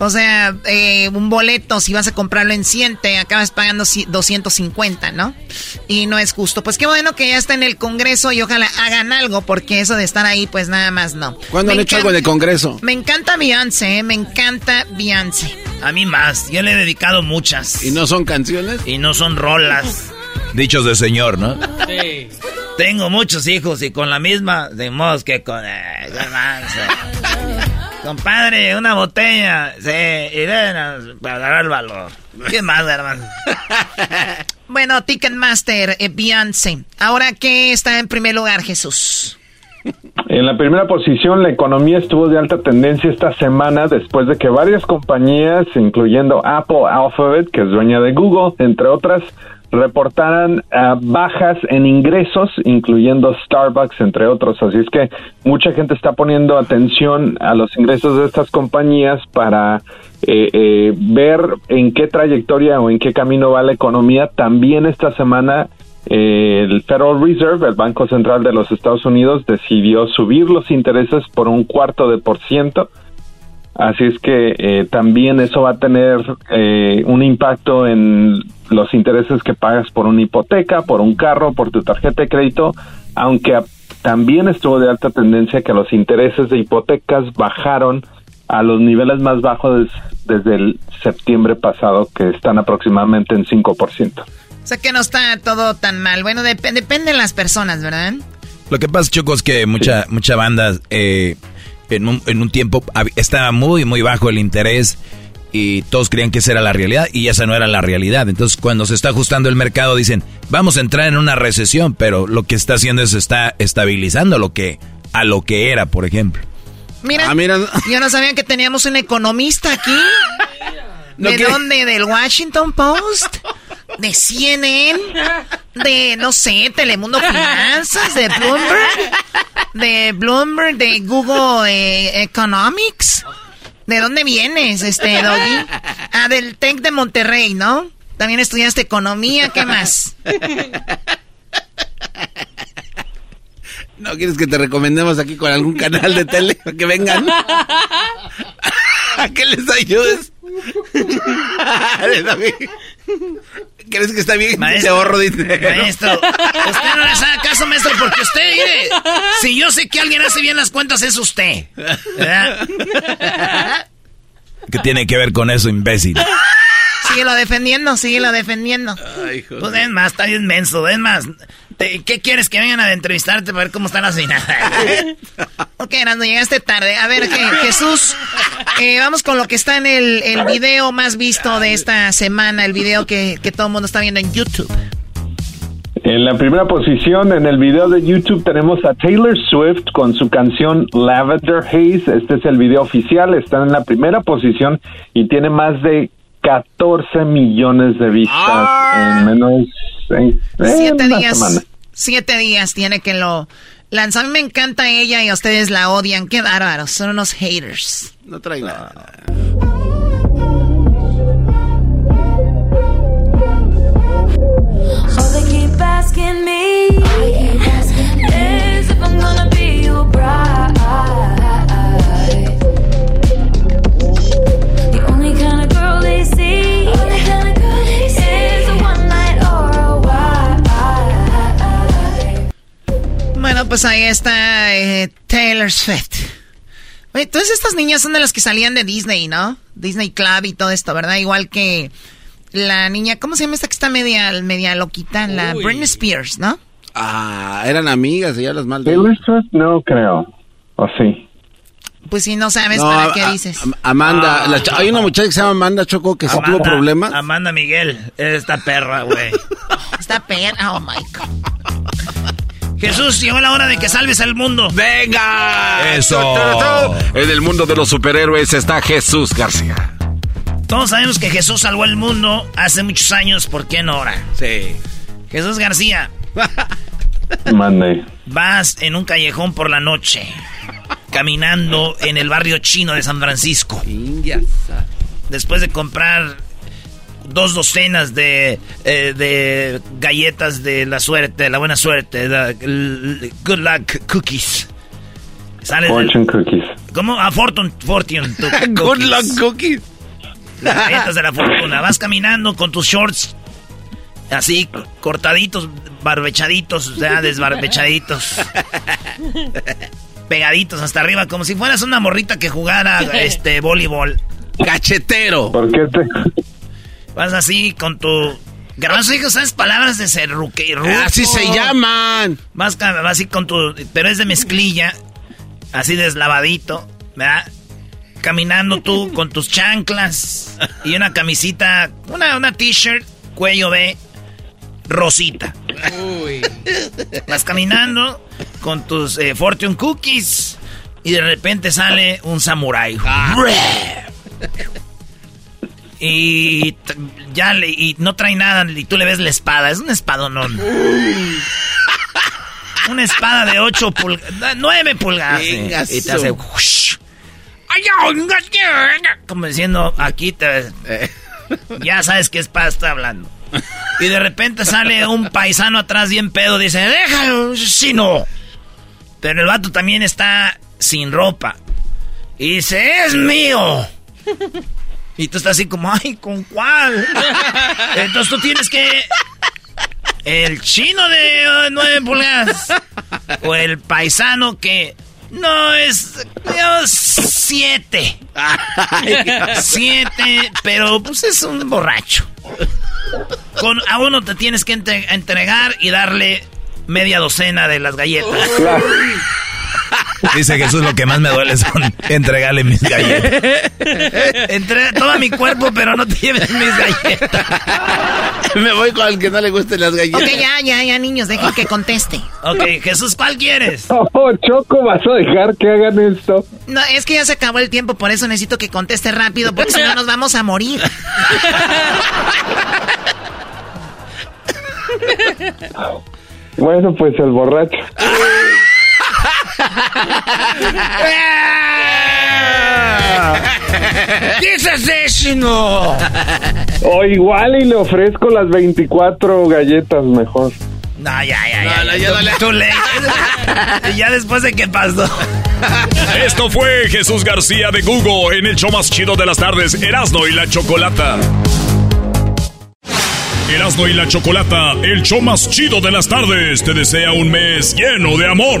O sea, eh, un boleto, si vas a comprarlo en 100, te acabas pagando ci- 250, ¿no? Y no es justo. Pues qué bueno que ya está en el Congreso y ojalá hagan algo, porque eso de estar ahí, pues nada más no. ¿Cuándo Me han hecho algo de Congreso? Me encanta Beyoncé, ¿eh? me encanta Beyoncé. A mí más. Yo le he dedicado muchas. ¿Y no son canciones? Y no son rolas. Dichos de señor, ¿no? Tengo muchos hijos y con la misma, de modo que con... eh. Compadre, una botella. Sí, y para dar el valor. ¿Qué más, garbanzo? Bueno, Ticketmaster, eh, Beyoncé. Ahora, ¿qué está en primer lugar, Jesús? En la primera posición, la economía estuvo de alta tendencia esta semana después de que varias compañías, incluyendo Apple Alphabet, que es dueña de Google, entre otras, reportaran ah, bajas en ingresos, incluyendo Starbucks, entre otros. Así es que mucha gente está poniendo atención a los ingresos de estas compañías para eh, eh, ver en qué trayectoria o en qué camino va la economía. También esta semana eh, el Federal Reserve, el Banco Central de los Estados Unidos, decidió subir los intereses por un cuarto de por ciento. Así es que eh, también eso va a tener eh, un impacto en los intereses que pagas por una hipoteca, por un carro, por tu tarjeta de crédito, aunque a- también estuvo de alta tendencia que los intereses de hipotecas bajaron a los niveles más bajos des- desde el septiembre pasado, que están aproximadamente en 5%. O sea que no está todo tan mal. Bueno, dep- depende de las personas, ¿verdad? Lo que pasa, Choco, es que mucha, mucha banda eh, en, un, en un tiempo estaba muy, muy bajo el interés y todos creían que esa era la realidad y esa no era la realidad. Entonces, cuando se está ajustando el mercado, dicen, vamos a entrar en una recesión, pero lo que está haciendo es está estabilizando lo que a lo que era, por ejemplo. Mira, Ah, mira. yo no sabía que teníamos un economista aquí. ¿De dónde? ¿Del Washington Post? ¿De CNN? ¿De, no sé, Telemundo Finanzas? ¿De Bloomberg? ¿De Bloomberg? ¿De Google eh, Economics? ¿De dónde vienes, este, Doggy? Ah, del TEC de Monterrey, ¿no? También estudiaste economía, ¿qué más? ¿No quieres que te recomendemos aquí con algún canal de tele para que vengan? ¿A qué les ayudes? ¿Crees que está bien? Maestro, ahorro dinero. Maestro, usted no le hace caso, maestro, porque usted, mire, si yo sé que alguien hace bien las cuentas, es usted. ¿Verdad? ¿Qué tiene que ver con eso, imbécil? Síguelo defendiendo, síguelo defendiendo. Ay, pues es más, está bien menso, es más. ¿Qué quieres que vengan a entrevistarte para ver cómo están las finanzas? ok, Nando, llegaste tarde. A ver, Jesús, eh, vamos con lo que está en el, el, video más visto de esta semana, el video que, que todo el mundo está viendo en YouTube. En la primera posición en el video de YouTube tenemos a Taylor Swift con su canción Lavender Haze. Este es el video oficial, está en la primera posición y tiene más de 14 millones de vistas ah. en menos de siete días. Siete días tiene que lo lanzar. A mí me encanta ella y a ustedes la odian. Qué bárbaros, son unos haters. No trae nada. Pues ahí está eh, Taylor Swift. Oye, todas estas niñas son de las que salían de Disney, ¿no? Disney Club y todo esto, ¿verdad? Igual que la niña, ¿cómo se llama esta que está media, media loquita? La Britney Spears, ¿no? Ah, eran amigas, ya las mal. Taylor Swift no creo, o sí. Pues si no sabes, ¿para qué dices? Amanda, ah. hay una muchacha que se llama Amanda Choco que sí tuvo problemas. Amanda Miguel, esta perra, güey. esta perra, oh my God. Jesús, llegó la hora de que salves al mundo. ¡Venga! Eso. En el mundo de los superhéroes está Jesús García. Todos sabemos que Jesús salvó el mundo hace muchos años. ¿Por qué no ahora? Sí. Jesús García. Mande. Vas en un callejón por la noche, caminando en el barrio chino de San Francisco. Después de comprar dos docenas de, eh, de galletas de la suerte, de la buena suerte, de, good luck cookies. fortune cookies. ¿Cómo? A fortune, fortune good luck cookies. Las galletas de la fortuna. Vas caminando con tus shorts así cortaditos, barbechaditos, o sea, desbarbechaditos. pegaditos hasta arriba, como si fueras una morrita que jugara este voleibol. Cachetero. ¿Por qué te, Vas así con tu... Garbanzo hijo, ¿sabes palabras de serruque y Así se llaman. Vas así con tu... Pero es de mezclilla. Así deslavadito. ¿Verdad? Caminando tú con tus chanclas. Y una camisita... Una, una t-shirt, cuello B, rosita. Uy. Vas caminando con tus eh, Fortune Cookies. Y de repente sale un samurái. Ah. Y ya le, y no trae nada y tú le ves la espada. Es una espada, no. una espada de 8 pulgadas, 9 pulgadas. y te hace... Como diciendo, aquí te... Ya sabes qué espada está hablando. Y de repente sale un paisano atrás bien pedo. Dice, déjalo, si no. Pero el vato también está sin ropa. Y dice, es mío. Y tú estás así como, ay, ¿con cuál? Entonces tú tienes que... El chino de uh, nueve pulgadas. O el paisano que... No, es... siete. siete, pero pues es un borracho. Con, a uno te tienes que entregar y darle media docena de las galletas. Dice Jesús, lo que más me duele son entregarle mis galletas. Entrega todo mi cuerpo, pero no te lleves mis galletas. me voy con el que no le gusten las galletas. Ok, ya, ya, ya, niños, dejen que conteste. Ok, Jesús, ¿cuál quieres? Oh, Choco, ¿vas a dejar que hagan esto? No, es que ya se acabó el tiempo, por eso necesito que conteste rápido, porque si no nos vamos a morir. bueno, pues el borracho. O igual y le ofrezco las 24 galletas mejor. No, ya, ya, ya. No, ya, ya después de qué pasó. Esto fue Jesús García de Google en el show más chido de las tardes, Erasmo y la Chocolata. Erasmo y la Chocolata, el show más chido de las tardes, te desea un mes lleno de amor.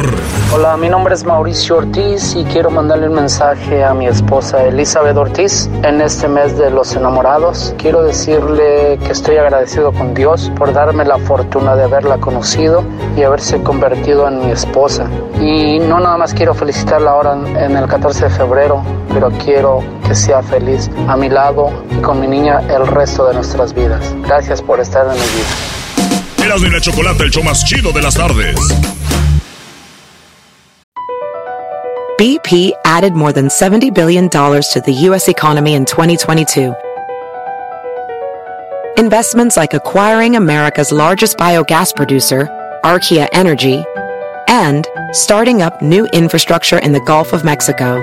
Hola, mi nombre es Mauricio Ortiz y quiero mandarle un mensaje a mi esposa Elizabeth Ortiz en este mes de los enamorados. Quiero decirle que estoy agradecido con Dios por darme la fortuna de haberla conocido y haberse convertido en mi esposa. Y no nada más quiero felicitarla ahora en el 14 de febrero, pero quiero que sea feliz a mi lado y con mi niña el resto de nuestras vidas. Gracias por estar en mi vida. Erasmo y la Chocolata, el show más chido de las tardes. BP added more than $70 billion to the U.S. economy in 2022. Investments like acquiring America's largest biogas producer, Archaea Energy, and starting up new infrastructure in the Gulf of Mexico.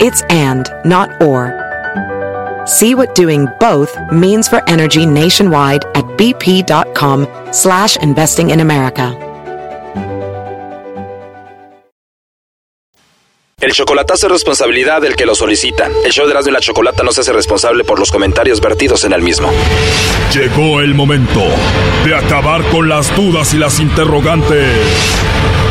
It's and, not or. See what doing both means for energy nationwide at bp.com slash investing in America. El chocolatazo es responsabilidad del que lo solicita. El show de Erasmo y la Chocolata no se hace responsable por los comentarios vertidos en el mismo. Llegó el momento de acabar con las dudas y las interrogantes.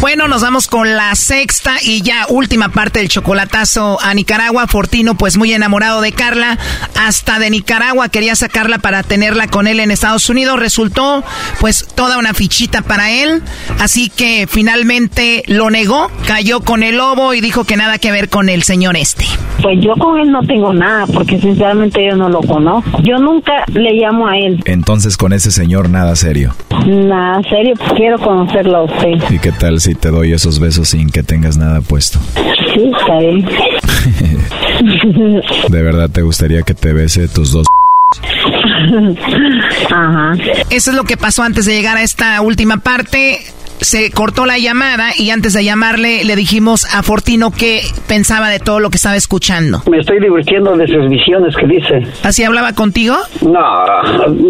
Bueno, nos vamos con la sexta y ya última parte del chocolatazo a Nicaragua. Fortino, pues muy enamorado de Carla. Hasta de Nicaragua quería sacarla para tenerla con él en Estados Unidos. Resultó, pues, toda una fichita para él. Así que finalmente lo negó, cayó con el lobo y dijo que nada que ver con el señor este. Pues yo con él no tengo nada, porque sinceramente yo no lo conozco. Yo nunca le llamo a él. Entonces con ese señor nada serio. Nada serio, quiero conocerlo a usted. ¿Y qué tal si te doy esos besos sin que tengas nada puesto? Sí, está bien. ¿De verdad te gustaría que te bese tus dos? Ajá. Eso es lo que pasó antes de llegar a esta última parte. Se cortó la llamada y antes de llamarle le dijimos a Fortino qué pensaba de todo lo que estaba escuchando. Me estoy divirtiendo de sus visiones que dice. ¿Así hablaba contigo? No,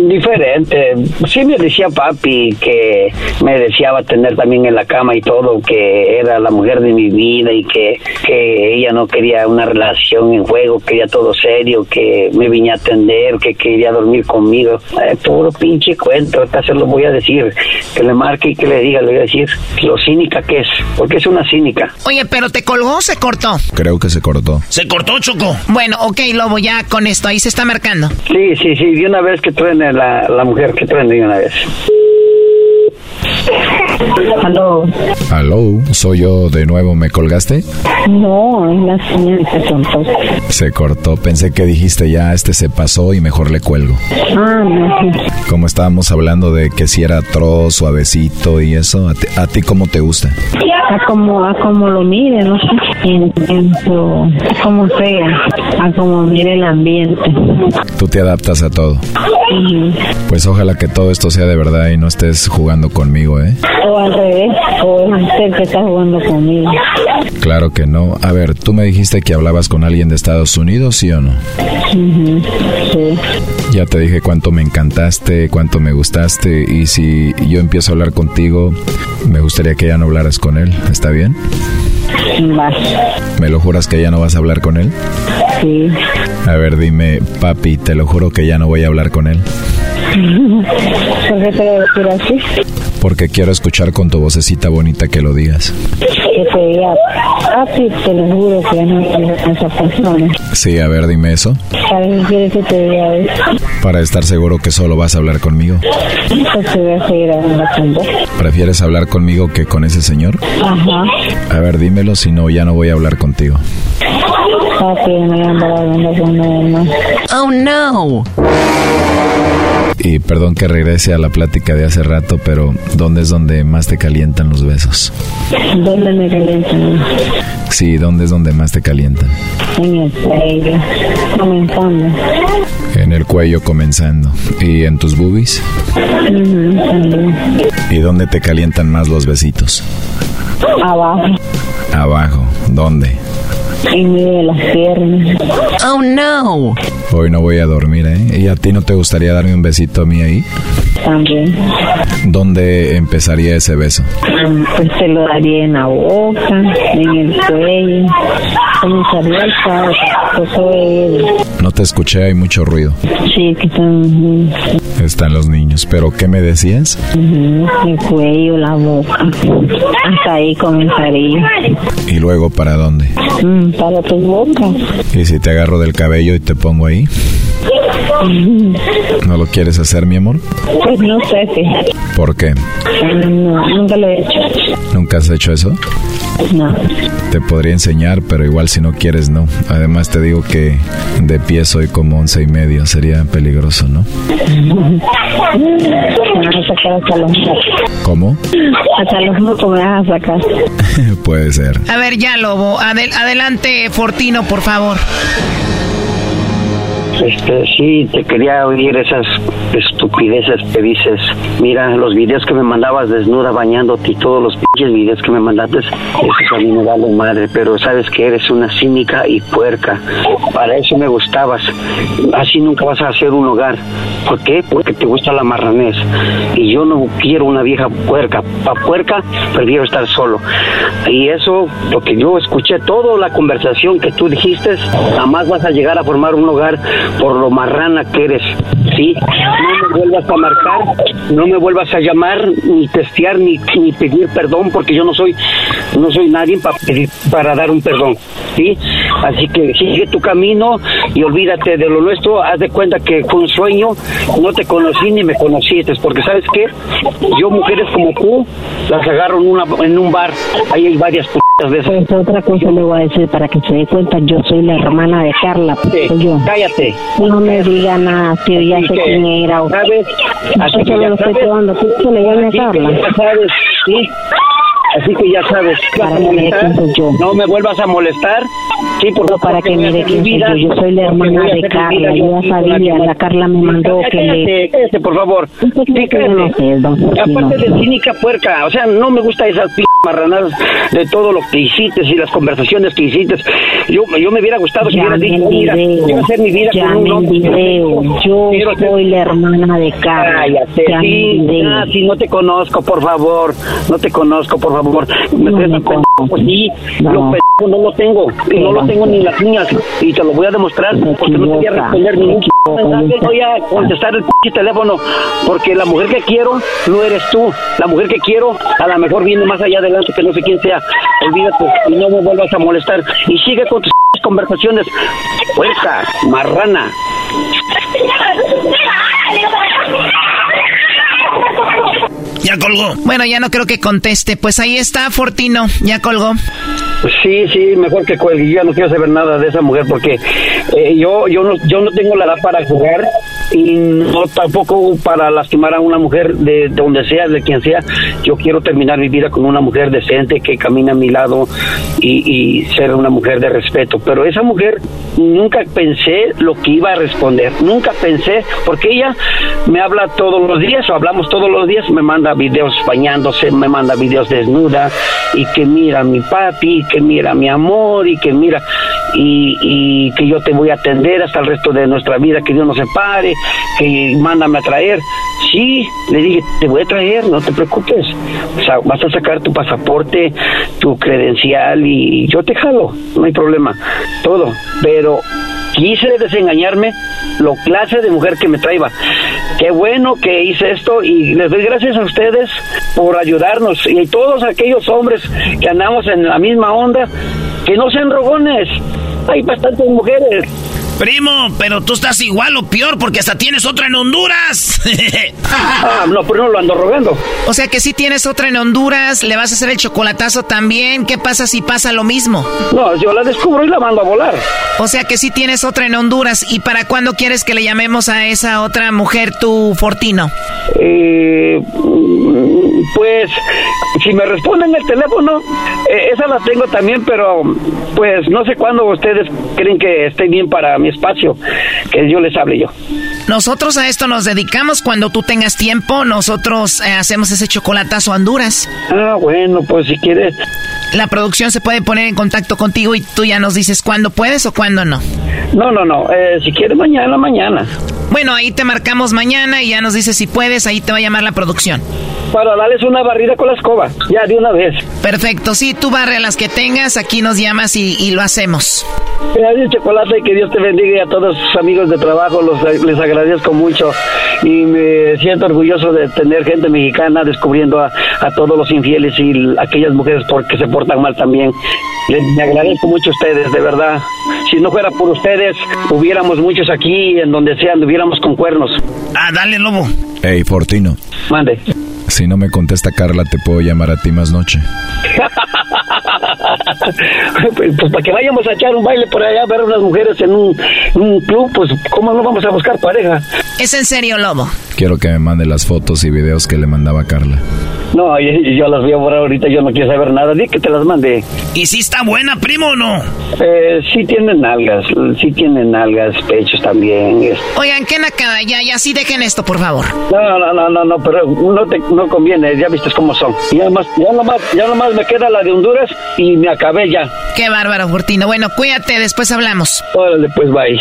diferente. Sí me decía papi que me deseaba tener también en la cama y todo, que era la mujer de mi vida y que, que ella no quería una relación en juego, quería todo serio, que me venía a atender, que quería dormir conmigo. Eh, puro pinche cuento, ahorita se lo voy a decir. Que le marque y que le diga, le voy a decir lo cínica que es, porque es una cínica. Oye, pero ¿te colgó o se cortó? Creo que se cortó. Se cortó, Choco. Bueno, ok, Lobo, ya con esto, ahí se está marcando. Sí, sí, sí, de una vez que truene la, la mujer, que truene de una vez. Aló. Aló, soy yo de nuevo, ¿me colgaste? No, es la señora que contó. Se cortó, pensé que dijiste ya, este se pasó y mejor le cuelgo. Ah, no. sí. Como estábamos hablando de que si era atroz, suavecito y eso, ¿a ti, a ti cómo te gusta? A como, a como lo mire, no sé. En, en su, a como sea, a como mire el ambiente. Tú te adaptas a todo. Ujú. Pues ojalá que todo esto sea de verdad y no estés jugando conmigo, ¿eh? O al revés, o es usted que está jugando conmigo. Claro que no. A ver, tú me dijiste que hablabas con alguien de Estados Unidos, ¿sí o no? Sí. Ya te dije cuánto me encantaste, cuánto me gustaste y si yo empiezo a hablar contigo, me gustaría que ya no hablaras con él. ¿Está bien? Va. ¿Me lo juras que ya no vas a hablar con él? Sí. A ver, dime, papi, te lo juro que ya no voy a hablar con él. ¿Por qué te lo así? Porque quiero escuchar con tu vocecita bonita que lo digas. Que te diga, papi, te lo juro que no esa persona. Sí, a ver, dime eso. ¿Para qué quieres que te diga eso? Para estar seguro que solo vas a hablar conmigo. Pues te voy a seguir hablando. ¿Prefieres hablar conmigo que con ese señor? Ajá. A ver, dímelo, si no, ya no voy a hablar contigo. Papi, con más. Oh, no. Y perdón que regrese a la plática de hace rato, pero ¿dónde es donde más te calientan los besos? ¿Dónde me calientan? Sí, ¿dónde es donde más te calientan? En el cuello. Comenzando. En el cuello comenzando. ¿Y en tus boobies? Ujú, también. ¿Y dónde te calientan más los besitos? Abajo. Abajo. ¿Dónde? En medio de las piernas. Oh no. Hoy no voy a dormir, ¿eh? ¿Y a ti no te gustaría darme un besito a mí ahí? También. ¿Dónde empezaría ese beso? Pues te lo daría en la boca, en el cuello. Comenzaría el sábado. No te escuché, hay mucho ruido. Sí, que están... Están los niños, pero ¿qué me decías? el cuello, la boca. Hasta ahí comenzaría. ¿Y luego para dónde? Mm, para tu boca. ¿Y si te agarro del cabello y te pongo ahí? ¿No lo quieres hacer, mi amor? Pues no sé, ¿Por qué? No, nunca lo he hecho. ¿Nunca has hecho eso? No. Te podría enseñar, pero igual si no quieres, no. Además te digo que de pie soy como once y medio. Sería peligroso, ¿no? ¿Cómo? Hasta los mocos me vas a sacar. Puede ser. A ver, ya, Lobo. adelante, Fortino, por favor. Este, sí, te quería oír esas estupideces que dices. Mira, los videos que me mandabas desnuda bañándote y todos los pinches videos que me mandaste, eso a mí me vale madre, pero sabes que eres una cínica y puerca. Para eso me gustabas. Así nunca vas a hacer un hogar. ¿Por qué? Porque te gusta la marranés. Y yo no quiero una vieja puerca. Pa' puerca, prefiero estar solo. Y eso, lo que yo escuché, toda la conversación que tú dijiste, jamás vas a llegar a formar un hogar por lo marrana que eres. ¿sí? No me vuelvas a marcar, no me vuelvas a llamar, ni testear, ni, ni pedir perdón, porque yo no soy no soy nadie para para dar un perdón. ¿sí? Así que sigue tu camino y olvídate de lo nuestro. Haz de cuenta que fue un sueño, no te conocí ni me conociste, porque ¿sabes qué? Yo, mujeres como tú, las agarro en, una, en un bar. Ahí hay varias. Pues otra cosa le voy a decir para que se dé cuenta, yo soy la hermana de Carla. yo. Cállate. No me diga nada, tío, ya sé quién era. ¿Sabes? Así que ya lo estoy probando. ¿Tú le llamas a Carla? ¿Sabes? Sí. Así que ya sabes, para que yo. no me vuelvas a molestar. Sí, por no, para que mire quién soy yo. Yo soy la hermana de Carla. Yo ya sabía, la Carla me mandó que le... Cállate, por favor. Sí, Aparte de cínica puerca, o sea, no me gusta esas p marranadas de todo lo que hiciste y las conversaciones que hiciste. Yo, yo me hubiera gustado que hubieras dicho, mira, quiero hacer mi vida con un hombre. Yo soy la hermana de Carla. Cállate, sí, sí, no te conozco, por favor. No te conozco, por favor favor. ¿Me no Pues sí, no. lo no lo tengo. Y no lo tengo ni las niñas. Y te lo voy a demostrar porque no te voy a responder ningún mensaje. Voy a contestar el teléfono porque la mujer que quiero no eres tú. La mujer que quiero a lo mejor viene más allá adelante que no sé quién sea. Olvídate y no me vuelvas a molestar. Y sigue con tus conversaciones. Puerta, marrana. Ya colgó. Bueno, ya no creo que conteste. Pues ahí está, Fortino. Ya colgó. Sí, sí, mejor que cuelgue. ya no quiero saber nada de esa mujer porque eh, yo, yo, no, yo no tengo la edad para jugar y no tampoco para lastimar a una mujer de, donde sea, de quien sea. Yo quiero terminar mi vida con una mujer decente que camina a mi lado y, y ser una mujer de respeto. Pero esa mujer nunca pensé lo que iba a responder. Nunca pensé, porque ella me habla todos los días o hablamos todos los días, me manda videos bañándose, me manda videos desnuda y que mira mi papi, que mira mi amor y que mira y, y, que yo te voy a atender hasta el resto de nuestra vida, que Dios nos separe, que mándame a traer. Sí, le dije, te voy a traer, no te preocupes. O sea, vas a sacar tu pasaporte, tu credencial y yo te jalo, no hay problema, todo. Pero quise desengañarme lo clase de mujer que me traía. Qué bueno que hice esto y les doy gracias a ustedes por ayudarnos y todos aquellos hombres que andamos en la misma onda, que no sean rogones. Hay bastantes mujeres Primo, pero tú estás igual o peor porque hasta tienes otra en Honduras. ah, no, pero no lo ando rogando. O sea que si tienes otra en Honduras, le vas a hacer el chocolatazo también. ¿Qué pasa si pasa lo mismo? No, yo la descubro y la mando a volar. O sea que si tienes otra en Honduras. ¿Y para cuándo quieres que le llamemos a esa otra mujer tu Fortino? Eh, pues, si me responden el teléfono, eh, esa la tengo también, pero pues no sé cuándo ustedes creen que esté bien para mí espacio, que yo les hable yo. Nosotros a esto nos dedicamos cuando tú tengas tiempo, nosotros eh, hacemos ese chocolatazo a Honduras. Ah, bueno, pues si quieres. La producción se puede poner en contacto contigo y tú ya nos dices cuándo puedes o cuándo no. No, no, no, eh, si quieres mañana, mañana. Bueno, ahí te marcamos mañana y ya nos dices si puedes, ahí te va a llamar la producción. Para darles una barrida con la escoba, ya de una vez. Perfecto, sí, tú barre las que tengas, aquí nos llamas y, lo hacemos. Gracias, Chocolate, que Dios te bendiga y a todos sus amigos de trabajo, los, les agradezco mucho y me siento orgulloso de tener gente mexicana descubriendo a, todos los infieles y aquellas mujeres porque se portan mal también. Les, me agradezco mucho a ustedes, de verdad. Si no fuera por ustedes, hubiéramos muchos aquí, en donde sea, anduviéramos con cuernos. Ah, dale, lobo. Hey, Fortino. Mande. Si no me contesta Carla, te puedo llamar a ti más noche. pues, pues, para que vayamos a echar un baile por allá, a ver unas mujeres en un, un, club, pues ¿cómo no vamos a buscar pareja? Es en serio, Lobo. Quiero que me mande las fotos y videos que le mandaba Carla. No, yo, las voy a borrar ahorita, yo no quiero saber nada. Di que te las mande. ¿Y si está buena, primo, o no? Eh, sí tienen nalgas, sí tienen nalgas, pechos también. Oigan, ¿qué nacada? Ya, ya, sí dejen esto, por favor. No, no, no, no, no pero no, te, no conviene, ya viste cómo son. Ya nomás, ya nomás, ya nomás me queda la de Honduras y me acabé ya. Qué bárbaro, Fortino. Bueno, cuídate, después hablamos. Órale, pues, bye.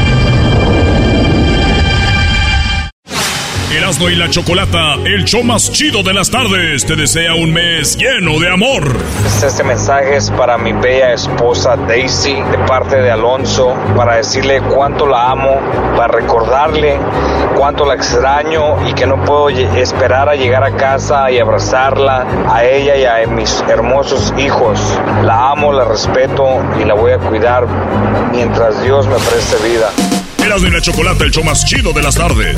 Erasmo y la Chocolata, el show más chido de las tardes, te desea un mes lleno de amor. Este mensaje es para mi bella esposa Daisy, de parte de Alonso, para decirle cuánto la amo, para recordarle cuánto la extraño y que no puedo esperar a llegar a casa y abrazarla a ella y a mis hermosos hijos. La amo, la respeto y la voy a cuidar mientras Dios me preste vida. Erasmo y la Chocolata, el show más chido de las tardes.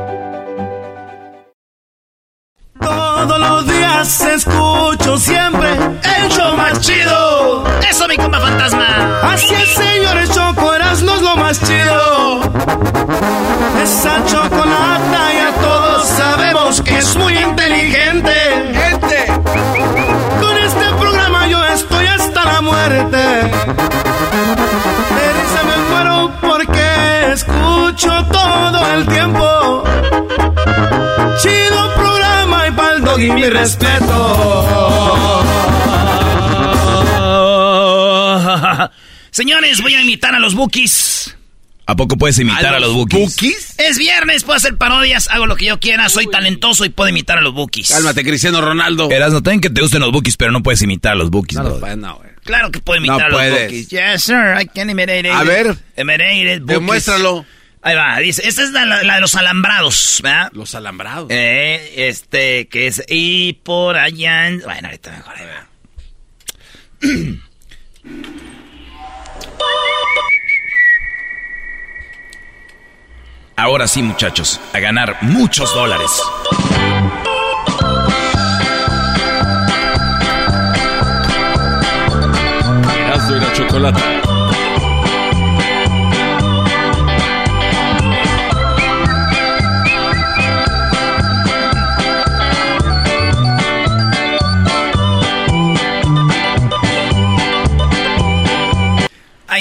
Escucho siempre el show más chido. Eso, mi compa fantasma. Así es, señores, Choco no es lo más chido. Esa chocolata ya todos sabemos que es muy inteligente. Gente. Con este programa yo estoy hasta la muerte. Y mi respeto. Señores, voy a imitar a los Bookies. ¿A poco puedes imitar a los, bookies? Es viernes, puedo hacer parodias, hago lo que yo quiera, soy talentoso y puedo imitar a los bookies. Cálmate, Cristiano Ronaldo. Eras, no que te gusten los bookies, pero no puedes imitar a los bookies. No, no, Claro que puedo imitar a los bookies. Yes, sir, I can imitate it. A ver, imitate it, demuéstralo. Ahí va, dice, esta es la, de los alambrados, ¿verdad? Los alambrados. Eh, este, que es, y por allá, bueno, ahorita mejor, ahí va. Ahora sí, muchachos, a ganar muchos dólares. Erasmo y la chocolate.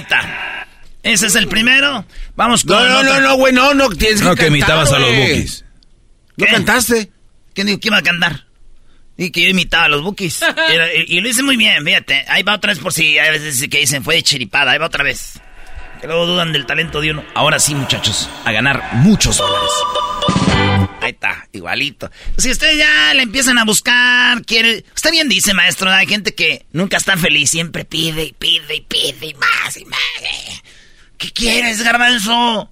Ahí está. Ese es el primero. Vamos con. No, no, no, no, güey, no, no tienes no, que, imitabas a los bookies. ¿No cantaste? ¿Quién dijo que iba a cantar? Y que yo imitaba a los bookies. y, lo hice muy bien, fíjate. Ahí va otra vez por si hay veces que dicen fue de chiripada. Ahí va otra vez. Que luego dudan del talento de uno. Ahora sí, muchachos, a ganar muchos dólares. Ahí está, igualito. Si ustedes ya le empiezan a buscar, quiere... Usted bien dice, maestro, hay gente que nunca está feliz, siempre pide y pide y pide y más y más. ¿Qué quieres, garbanzo?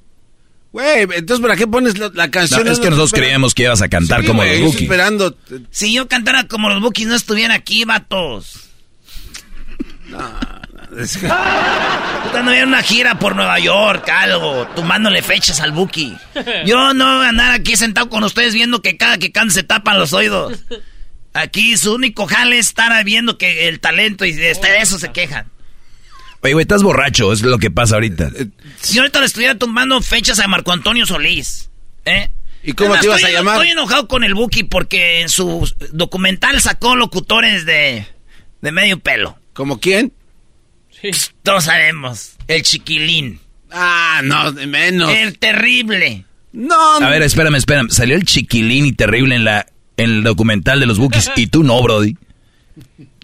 Güey, entonces ¿para qué pones la, canción? es que nosotros creíamos que ibas a cantar como los Bookies. esperando. Si yo cantara como los Bookies no estuviera aquí, vatos. No, no. Es que... Estando en una gira por Nueva York, algo, tomándole fechas al Buki. Yo no voy a andar aquí sentado con ustedes viendo que cada que can se tapan los oídos. Aquí su único jale es estar viendo que el talento y de eso se quejan. Oye, güey, estás borracho, es lo que pasa ahorita. Si ahorita le estuviera tomando fechas a Marco Antonio Solís, ¿eh? ¿Y cómo te ibas a llamar? Estoy enojado con el Buki porque en su documental sacó locutores de, de medio pelo. ¿Como quién? Sí. Todos sabemos. El chiquilín. Ah, no, de menos. El terrible. No, A ver, espérame, espérame. Salió el chiquilín y terrible en la en el documental de los Bookies y tú no, Brody.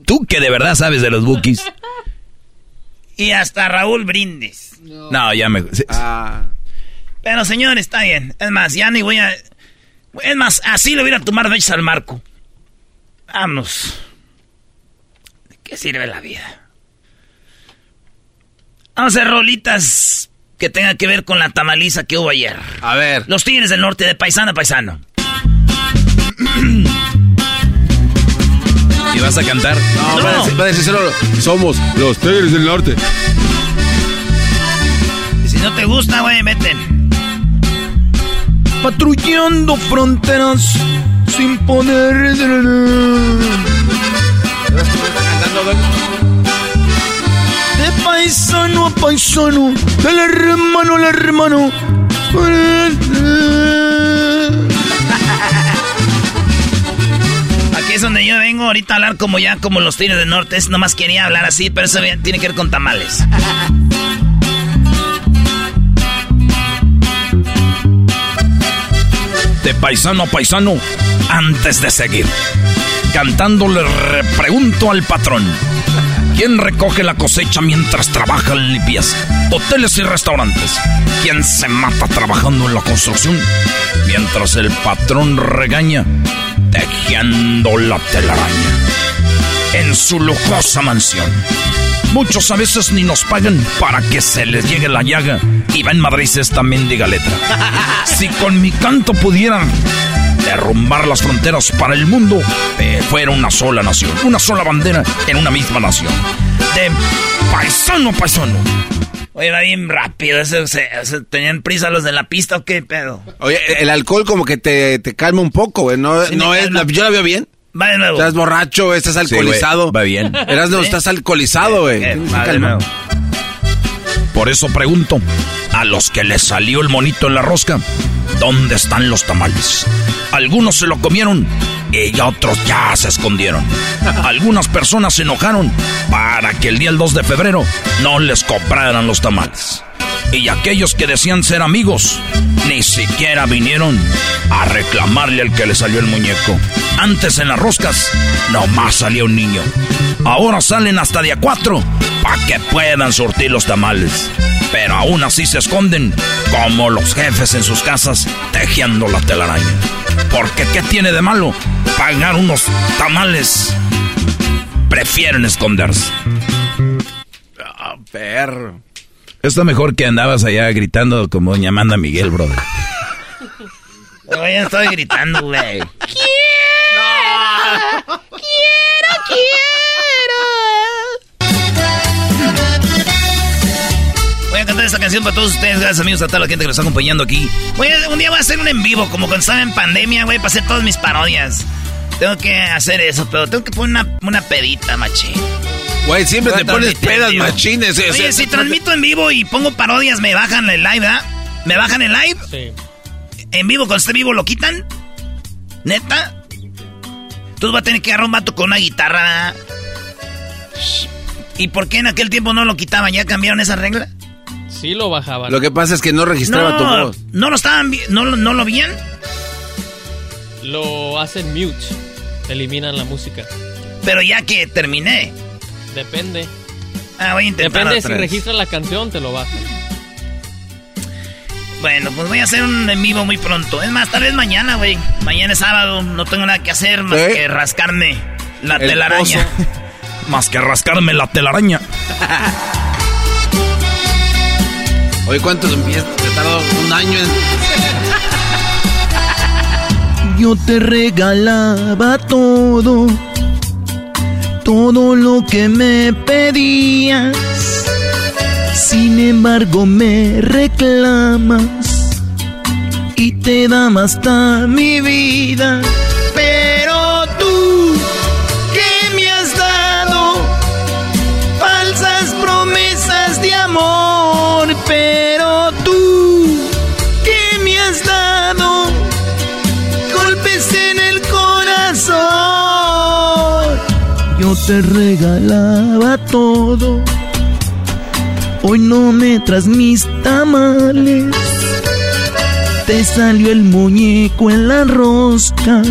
Tú que de verdad sabes de los Bookies. Y hasta Raúl Brindis. No, ya me... Ah. Pero señor, está bien. Es más, ya ni voy a... Es más, así le voy a tomar veces al Marco. Vamos. ¿De qué sirve la vida? Vamos a hacer rolitas que tengan que ver con la tamaliza que hubo ayer. A ver. Los Tigres del Norte, de paisano a paisano. ¿Y vas a cantar? No, Va, a decir, va a decir solo, somos los Tigres del Norte. Y si no te gusta, güey, meten. Patrullando fronteras sin poder... De paisano a paisano, del hermano al hermano. Aquí es donde yo vengo ahorita a hablar como ya, como los Tigres del Norte. Es, nomás quería hablar así, pero eso tiene que ver con tamales. De paisano a paisano, antes de seguir. Cantando le pregunto al patrón. ¿Quién recoge la cosecha mientras trabaja en limpieza? Hoteles y restaurantes. ¿Quién se mata trabajando en la construcción? Mientras el patrón regaña, tejiendo la telaraña. En su lujosa mansión. Muchos a veces ni nos pagan para que se les llegue la llaga. Y va en Madrid esta mendiga letra. Si con mi canto pudieran derrumbar las fronteras para el mundo, eh, fuera una sola nación, una sola bandera en una misma nación. De paisano a paisano. Oye, va bien rápido. Ese, ese- ese- ¿Tenían prisa los de la pista o qué pedo? Oye, el alcohol como que te, te calma un poco, güey. No, Sí, no es, yo la veo bien. Va de nuevo. Estás borracho, estás Sí, alcoholizado. va bien. Eras no, ¿Sí? estás alcoholizado, güey. Eh. Por eso pregunto, a los que les salió el monito en la rosca, ¿dónde están los tamales? Algunos se lo comieron y otros ya se escondieron. Algunas personas se enojaron para que el día el 2 de febrero no les compraran los tamales. Y aquellos que decían ser amigos, ni siquiera vinieron a reclamarle al que le salió el muñeco. Antes en las roscas, nomás salía un niño. Ahora salen hasta día 4 para que puedan surtir los tamales. Pero aún así se esconden como los jefes en sus casas tejiendo la telaraña. Porque ¿qué tiene de malo pagar unos tamales? Prefieren esconderse. Ah, perro. Está mejor que andabas allá gritando como doña Amanda Miguel, brother. Oye, estoy gritando, güey. Cantar esta canción para todos ustedes. Gracias, amigos, a toda la gente que nos está acompañando aquí. Voy a- un día voy a hacer un en vivo, como cuando estaba en pandemia, güey, para hacer todas mis parodias. Tengo que hacer eso, pero tengo que poner una, una pedita, machín. Güey, siempre te pones pedas machines. o Oye, sea, si transmito en vivo y pongo parodias, ¿me bajan el live, verdad? ¿Me bajan el live? Sí. En vivo, cuando esté vivo, ¿lo quitan? ¿Neta? Tú vas a tener que agarrar un vato con una guitarra. ¿verdad? ¿Y por qué en aquel tiempo no lo quitaban? ¿Ya cambiaron esa regla? Sí lo bajaban. Lo que pasa es que no registraba tu No, voz. no lo estaban, no, lo- no lo veían. Lo hacen mute. Eliminan la música. Pero ya que terminé. Depende. Ah, voy a intentar Depende otra si registras la canción, te lo bajan. Bueno, pues voy a hacer un en vivo muy pronto. Es más, tal vez mañana, güey. Mañana es sábado, no tengo nada que hacer más que rascarme la telaraña. más que rascarme la telaraña. Oye, ¿cuánto empieza? Te tardó un año en... Yo te regalaba todo, todo lo que me pedías. Sin embargo me reclamas y te da hasta mi vida. Te regalaba todo Hoy no me tras mis tamales. Te salió el muñeco en la rosca.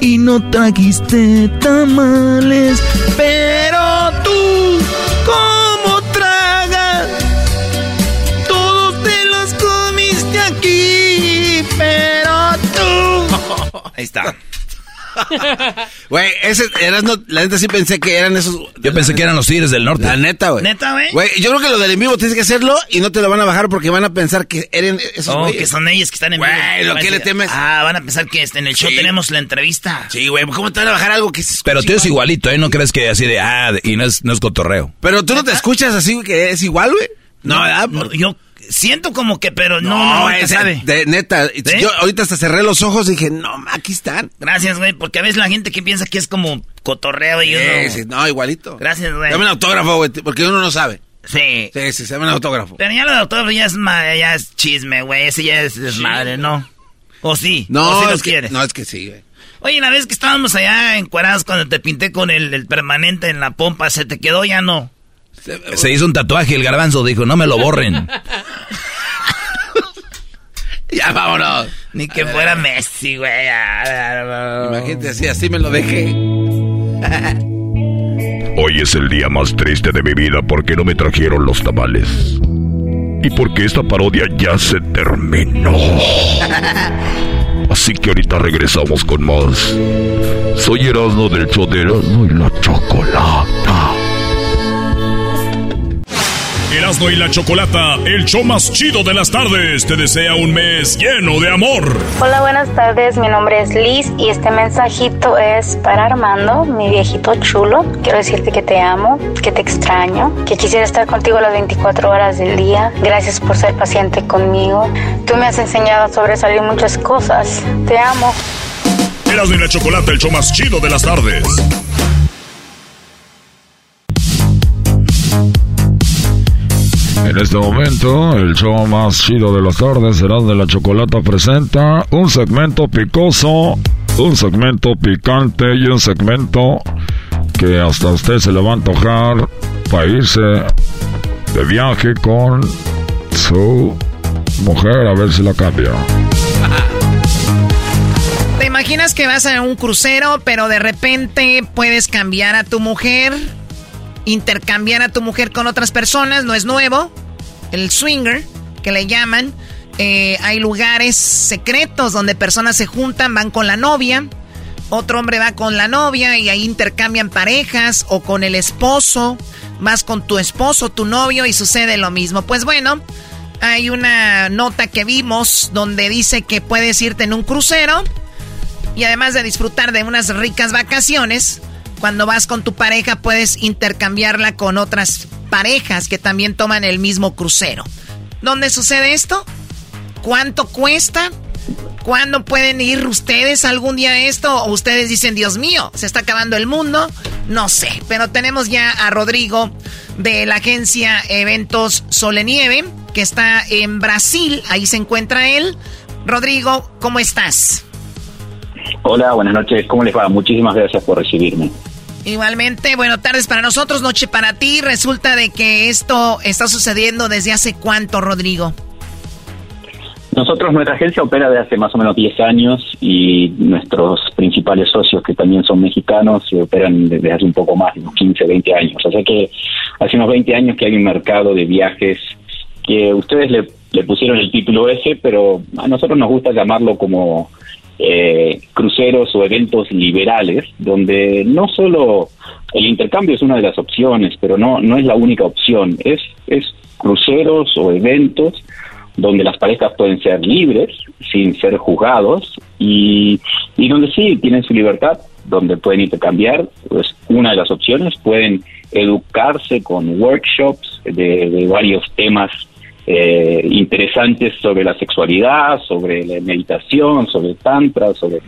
Y no trajiste tamales. Pero tú, ¿cómo tragas? Todos te los comiste aquí. Pero tú. Ahí está. Güey, ese eras no, la neta sí pensé que eran esos. Yo pensé que eran los tigres del norte. La neta, güey. Neta, güey. Güey, yo creo que lo del en vivo tienes que hacerlo y no te lo van a bajar porque van a pensar que eran esos Oh, que son ellos que están en Güey, vivo. ¿lo que le temes? Ah, van a pensar que este, en el show tenemos la entrevista. Sí, güey, ¿cómo te van a bajar algo que es Pero tú es igualito, ¿eh? No crees que así de, ah, y no es, no es cotorreo. Pero tú no te escuchas así güey, que es igual, güey. No, ¿verdad? no, yo siento como que, pero no, No, no, sabe. de neta, yo ahorita hasta cerré los ojos y dije, no, aquí están. Gracias, güey, porque a veces la gente que piensa que es como cotorreo y uno... sí, no, igualito. Gracias, güey. Dame un autógrafo, güey, porque uno no sabe. Sí. Sí, sí, dame un autógrafo. Pero ya lo de autógrafo ya es, ma- ya es chisme, güey. Ese ya es desmadre, ¿no? ¿O sí? No, ¿O sí es los que, quieres? no, es que sí, güey. Oye, la vez que estábamos allá encuerados cuando te pinté con el, el permanente en la pompa, ¿se te quedó ya no? Se hizo un tatuaje y el garbanzo dijo, no me lo borren. Ya vámonos. Ni que fuera Messi, güey. Imagínate así, así me lo dejé. Hoy es el día más triste de mi vida porque no me trajeron los tamales. Y porque esta parodia ya se terminó. Así que ahorita regresamos con más. Soy Erasmo del show de Erasmo y la Chocolata. Erasmo y la Chocolata, el show más chido de las tardes, te desea un mes lleno de amor. Hola, buenas tardes. Mi nombre es Liz y este mensajito es para Armando, mi viejito chulo. Quiero decirte que te amo, que te extraño, que quisiera estar contigo las 24 horas del día. Gracias por ser paciente conmigo. Tú me has enseñado a sobresalir muchas cosas. Te amo. Erasmo y la Chocolata, el show más chido de las tardes. En este momento, el show más chido de las tardes será de la Chocolata presenta un segmento picoso, un segmento picante y un segmento que hasta usted se le va a antojar para irse de viaje con su mujer a ver si la cambia. ¿Te imaginas que vas a un crucero, pero de repente puedes cambiar a tu mujer? Intercambiar a tu mujer con otras personas, no es nuevo. El swinger, que le llaman. Eh, hay lugares secretos donde personas se juntan, van con la novia. Otro hombre va con la novia y ahí intercambian parejas o con el esposo. Vas con tu esposo, tu novio y sucede lo mismo. Pues bueno, hay una nota que vimos donde dice que puedes irte en un crucero y además de disfrutar de unas ricas vacaciones, cuando vas con tu pareja puedes intercambiarla con otras parejas que también toman el mismo crucero. ¿Dónde sucede esto? ¿Cuánto cuesta? ¿Cuándo pueden ir ustedes algún día a esto? ¿O ustedes dicen, Dios mío, se está acabando el mundo? No sé, pero tenemos ya a Rodrigo de la agencia Eventos Solenieve, que está en Brasil, ahí se encuentra él. Rodrigo, ¿cómo estás? Hola, buenas noches. ¿Cómo les va? Muchísimas gracias por recibirme. Igualmente, buenas tardes para nosotros, noche para ti. Resulta de que esto está sucediendo desde hace cuánto, Rodrigo. Nosotros, nuestra agencia opera desde hace más o menos 10 años y nuestros principales socios, que también son mexicanos, operan desde hace un poco más, unos 15, 20 años. O sea que hace unos 20 años que hay un mercado de viajes que ustedes le le pusieron el título ese, pero a nosotros nos gusta llamarlo como eh, cruceros o eventos liberales, donde no solo el intercambio es una de las opciones, pero no, no es la única opción, es, es cruceros o eventos donde las parejas pueden ser libres, sin ser juzgados, y, y donde sí tienen su libertad, donde pueden intercambiar, pues una de las opciones, pueden educarse con workshops de varios temas eh, interesantes sobre la sexualidad, sobre la meditación, sobre tantra, sobre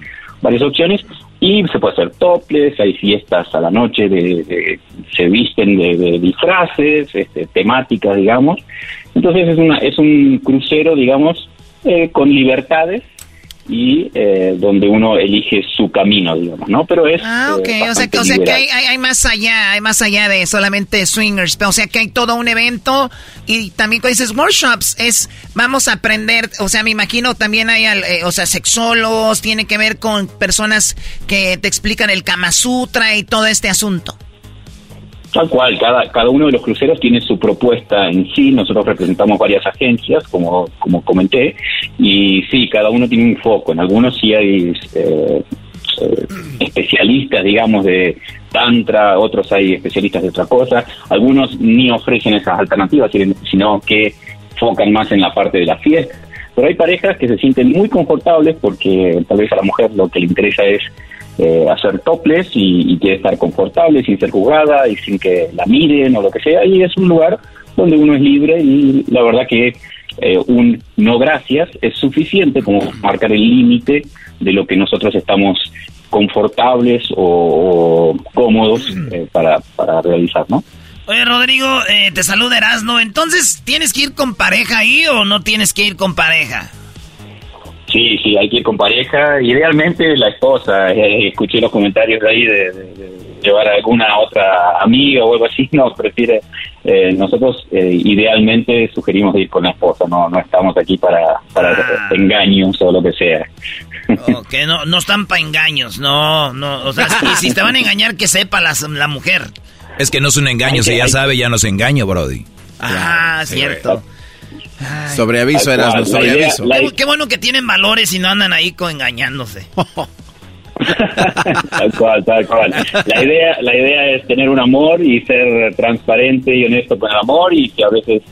varias opciones y se puede hacer toples, hay fiestas a la noche, de, se visten de, disfraces, este, temáticas, digamos. Entonces es, una, es un crucero, digamos, eh, con libertades y eh, donde uno elige su camino, digamos, ¿no? Pero es... Ah, ok, o sea, que, o sea que hay, hay, más allá, hay más allá de solamente swingers, o sea que hay todo un evento y también cuando dices workshops, es, vamos a aprender, o sea, me imagino también hay, eh, o sea, sexólogos, tiene que ver con personas que te explican el Kama Sutra y todo este asunto. Tal cual, cada, cada uno de los cruceros tiene su propuesta en sí, nosotros representamos varias agencias, como, como comenté, y sí, cada uno tiene un foco, en algunos sí hay eh, eh, especialistas, digamos, de tantra, otros hay especialistas de otra cosa, algunos ni ofrecen esas alternativas, sino que focan más en la parte de la fiesta, pero hay parejas que se sienten muy confortables porque tal vez a la mujer lo que le interesa es eh, hacer toples y, quiere estar confortable sin ser jugada y sin que la miren o lo que sea y es un lugar donde uno es libre y la verdad que eh, un no gracias es suficiente como marcar el límite de lo que nosotros estamos confortables o, cómodos eh, para, para realizar, ¿no? Oye, Rodrigo, te saluda Erasno. Entonces, ¿tienes que ir con pareja ahí o no tienes que ir con pareja? Sí, sí, hay que ir con pareja. Idealmente la esposa. Eh, escuché los comentarios de ahí de, llevar a alguna otra amiga o algo así. No, prefiere. Eh, nosotros eh, idealmente sugerimos ir con la esposa. No, no estamos aquí para, para ah. engaños o lo que sea. Ok, no, no están para engaños. No, no. O sea, si, si te van a engañar, que sepa la, la mujer. Es que no es un engaño. si ya sabe, ya no se engaña, Brody. Ah, cierto. Sobre aviso, era aviso. Qué, bueno que tienen valores y no andan ahí con engañándose. tal cual, tal cual. La idea, la idea es tener un amor y ser transparente y honesto con el amor y que a veces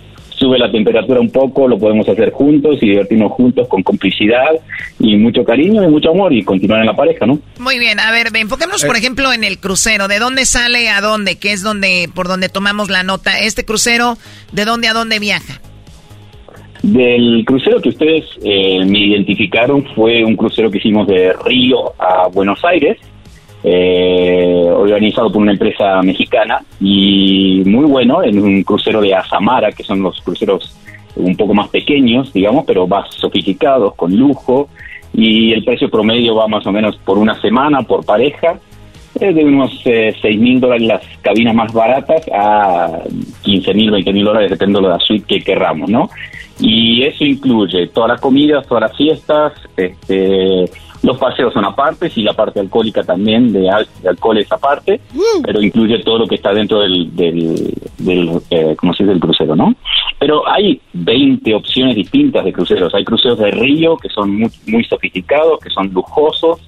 sube la temperatura un poco, lo podemos hacer juntos y divertirnos juntos con complicidad y mucho cariño y mucho amor y continuar en la pareja, ¿no? Muy bien, a ver, enfoquémonos por eh. ejemplo en el crucero, ¿de dónde sale a dónde? ¿Qué es donde por donde tomamos la nota? Este crucero, ¿de dónde a dónde viaja? Del crucero que ustedes eh, me identificaron fue un crucero que hicimos de Río a Buenos Aires, eh, organizado por una empresa mexicana y muy bueno, en un crucero de Azamara, que son los cruceros un poco más pequeños, digamos, pero más sofisticados, con lujo, y el precio promedio va más o menos por una semana, por pareja, es de unos eh, 6 mil dólares las cabinas más baratas a 15 mil, 20 mil dólares, depende de la suite que querramos, ¿no? Y eso incluye todas las comidas, todas las fiestas, este, los paseos son aparte y la parte alcohólica también, de, alcohol es aparte, pero incluye todo lo que está dentro del, del, eh, ¿cómo se dice?, del crucero, ¿no? Pero hay 20 opciones distintas de cruceros. Hay cruceros de río que son muy, muy sofisticados, que son lujosos,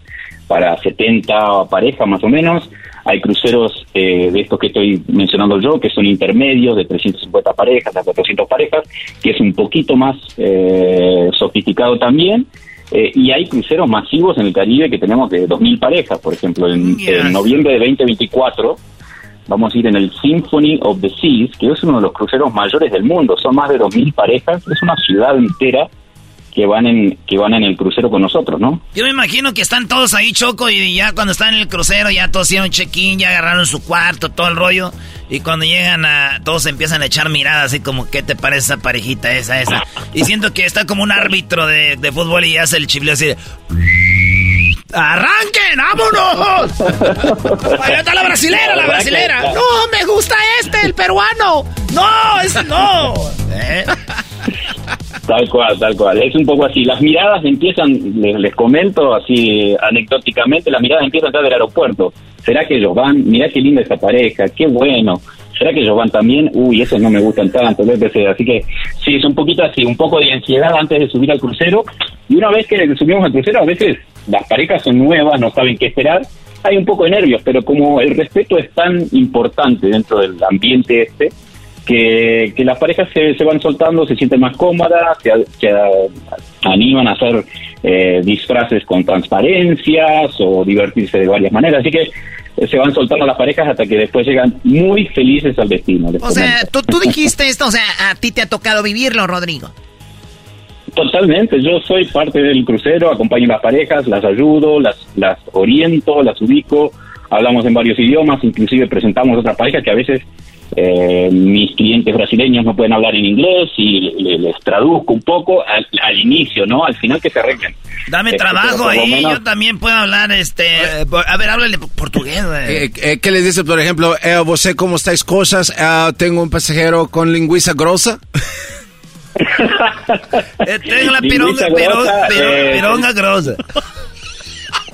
para 70 parejas más o menos. Hay cruceros eh, de estos que estoy mencionando yo, que son intermedios, de 350 parejas a 400 parejas, que es un poquito más eh, sofisticado también. Eh, y hay cruceros masivos en el Caribe que tenemos de 2.000 parejas, por ejemplo, en, en, noviembre de 2024 vamos a ir en el Symphony of the Seas, que es uno de los cruceros mayores del mundo, son más de 2.000 parejas, es una ciudad entera que van en que van en el crucero con nosotros, ¿no? Yo me imagino que están todos ahí choco y ya cuando están en el crucero ya todos hicieron check-in, ya agarraron su cuarto, todo el rollo y cuando llegan a todos empiezan a echar miradas así como ¿qué te parece esa parejita esa esa? Y siento que está como un árbitro de, fútbol y hace el chifleo así de, ¡Arranquen! ¡Vámonos! ¡Ahí está la brasilera, la brasilera! ¡No, me gusta este, el peruano! ¡No, ese no! ¿Eh? Tal cual, tal cual. Es un poco así. Las miradas empiezan, les, comento así anecdóticamente, las miradas empiezan a del aeropuerto. ¿Será que ellos van? Mirá qué linda esa pareja, qué bueno. ¿será que ellos van también? Uy, esos no me gustan tanto, etc. Así que sí, es un poquito así, un poco de ansiedad antes de subir al crucero. Y una vez que subimos al crucero, a veces las parejas son nuevas, no saben qué esperar. Hay un poco de nervios, pero como el respeto es tan importante dentro del ambiente este, que, que las parejas se, se van soltando, se sienten más cómodas, se, se animan a hacer eh, disfraces con transparencias o divertirse de varias maneras. Así que eh, se van soltando las parejas hasta que después llegan muy felices al destino. O sea, tú, tú dijiste esto, o sea, a ti te ha tocado vivirlo, Rodrigo. Totalmente, yo soy parte del crucero, acompaño a las parejas, las ayudo, las, las oriento, las ubico, hablamos en varios idiomas, inclusive presentamos otras parejas que a veces eh, mis clientes brasileños no pueden hablar en inglés y les, traduzco un poco al, inicio, ¿no? Al final que se arreglen. Dame este, trabajo ahí, yo también puedo hablar, este, a ver, háblale portugués. Eh, eh, ¿Qué les dice, por ejemplo, eh, vos cómo estáis cosas? Ah, tengo un pasajero con lingüiza grosa. tengo la pironga, pironga grosa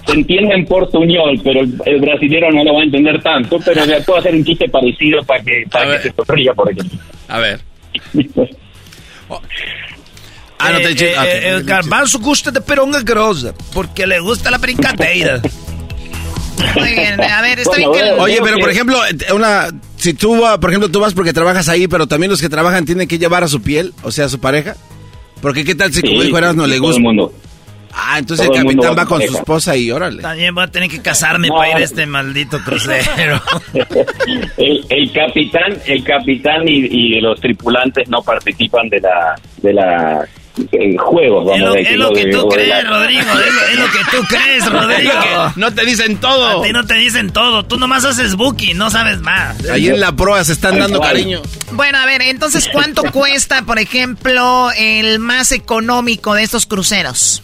se entiende en portuñol, pero el, el, brasilero no lo va a entender tanto, pero le puedo hacer un chiste parecido para que, para que se sonría, por ejemplo. A ver. ah, no te eh, eh, El garbanzo gusta de peronga grosa, porque le gusta la brincadeira. Muy bien, a ver, está bien que... Oye, pero por ejemplo, una, si tú, por ejemplo, tú vas porque trabajas ahí, pero también los que trabajan tienen que llevar a su piel, o sea, a su pareja. Porque qué tal si como dijo no le gusta. Ah, entonces el capitán va, con su esposa y órale. También voy a tener que casarme para ir a este maldito crucero. el, capitán, el capitán y, los tripulantes no participan de la de la eh, juegos, vamos a decir. Es lo que tú crees, Rodrigo. Es lo, que tú crees, Rodrigo. no te dicen todo. A ti no te dicen todo. Tú nomás haces booking, no sabes más. Ahí en la proa se están dando cariño. Bueno, a ver, entonces, ¿cuánto cuesta, por ejemplo, el más económico de estos cruceros?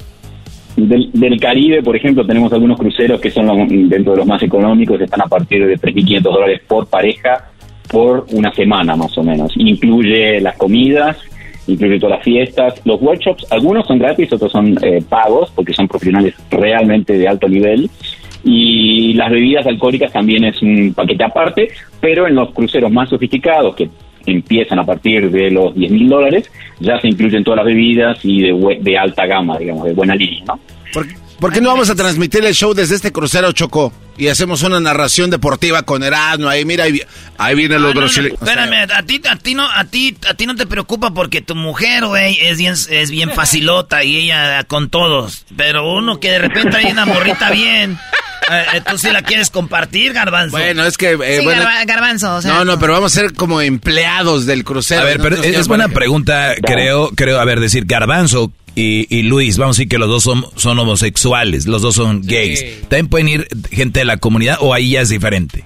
Del, del, Caribe, por ejemplo, tenemos algunos cruceros que son dentro de los más económicos, están a partir de 3.500 dólares por pareja por una semana más o menos. Incluye las comidas, incluye todas las fiestas, los workshops, algunos son gratis, otros son eh, pagos porque son profesionales realmente de alto nivel. Y las bebidas alcohólicas también es un paquete aparte, pero en los cruceros más sofisticados, que empiezan a partir de los 10 mil dólares, ya se incluyen todas las bebidas y de, de alta gama, digamos, de buena línea, ¿no? ¿Por, qué no vamos a transmitir el show desde este crucero Chocó? Y hacemos una narración deportiva con Erasmo, ahí mira, ahí, ahí vienen los brasileños. espérame, a ti, a ti no, a ti, a ti no te preocupa porque tu mujer, güey, es bien, es bien facilota y ella con todos. Pero uno que de repente hay una morrita bien. Eh, ¿Tú sí la quieres compartir, Garbanzo? Bueno, es que... Eh, sí, Garbanzo, No, no, pero vamos a ser como empleados del crucero. A ver, pero es, buena pregunta, creo, creo, a ver, decir, Garbanzo y, Luis, vamos a decir que los dos son, son homosexuales, los dos son gays. ¿También pueden ir gente de la comunidad o ahí ya es diferente?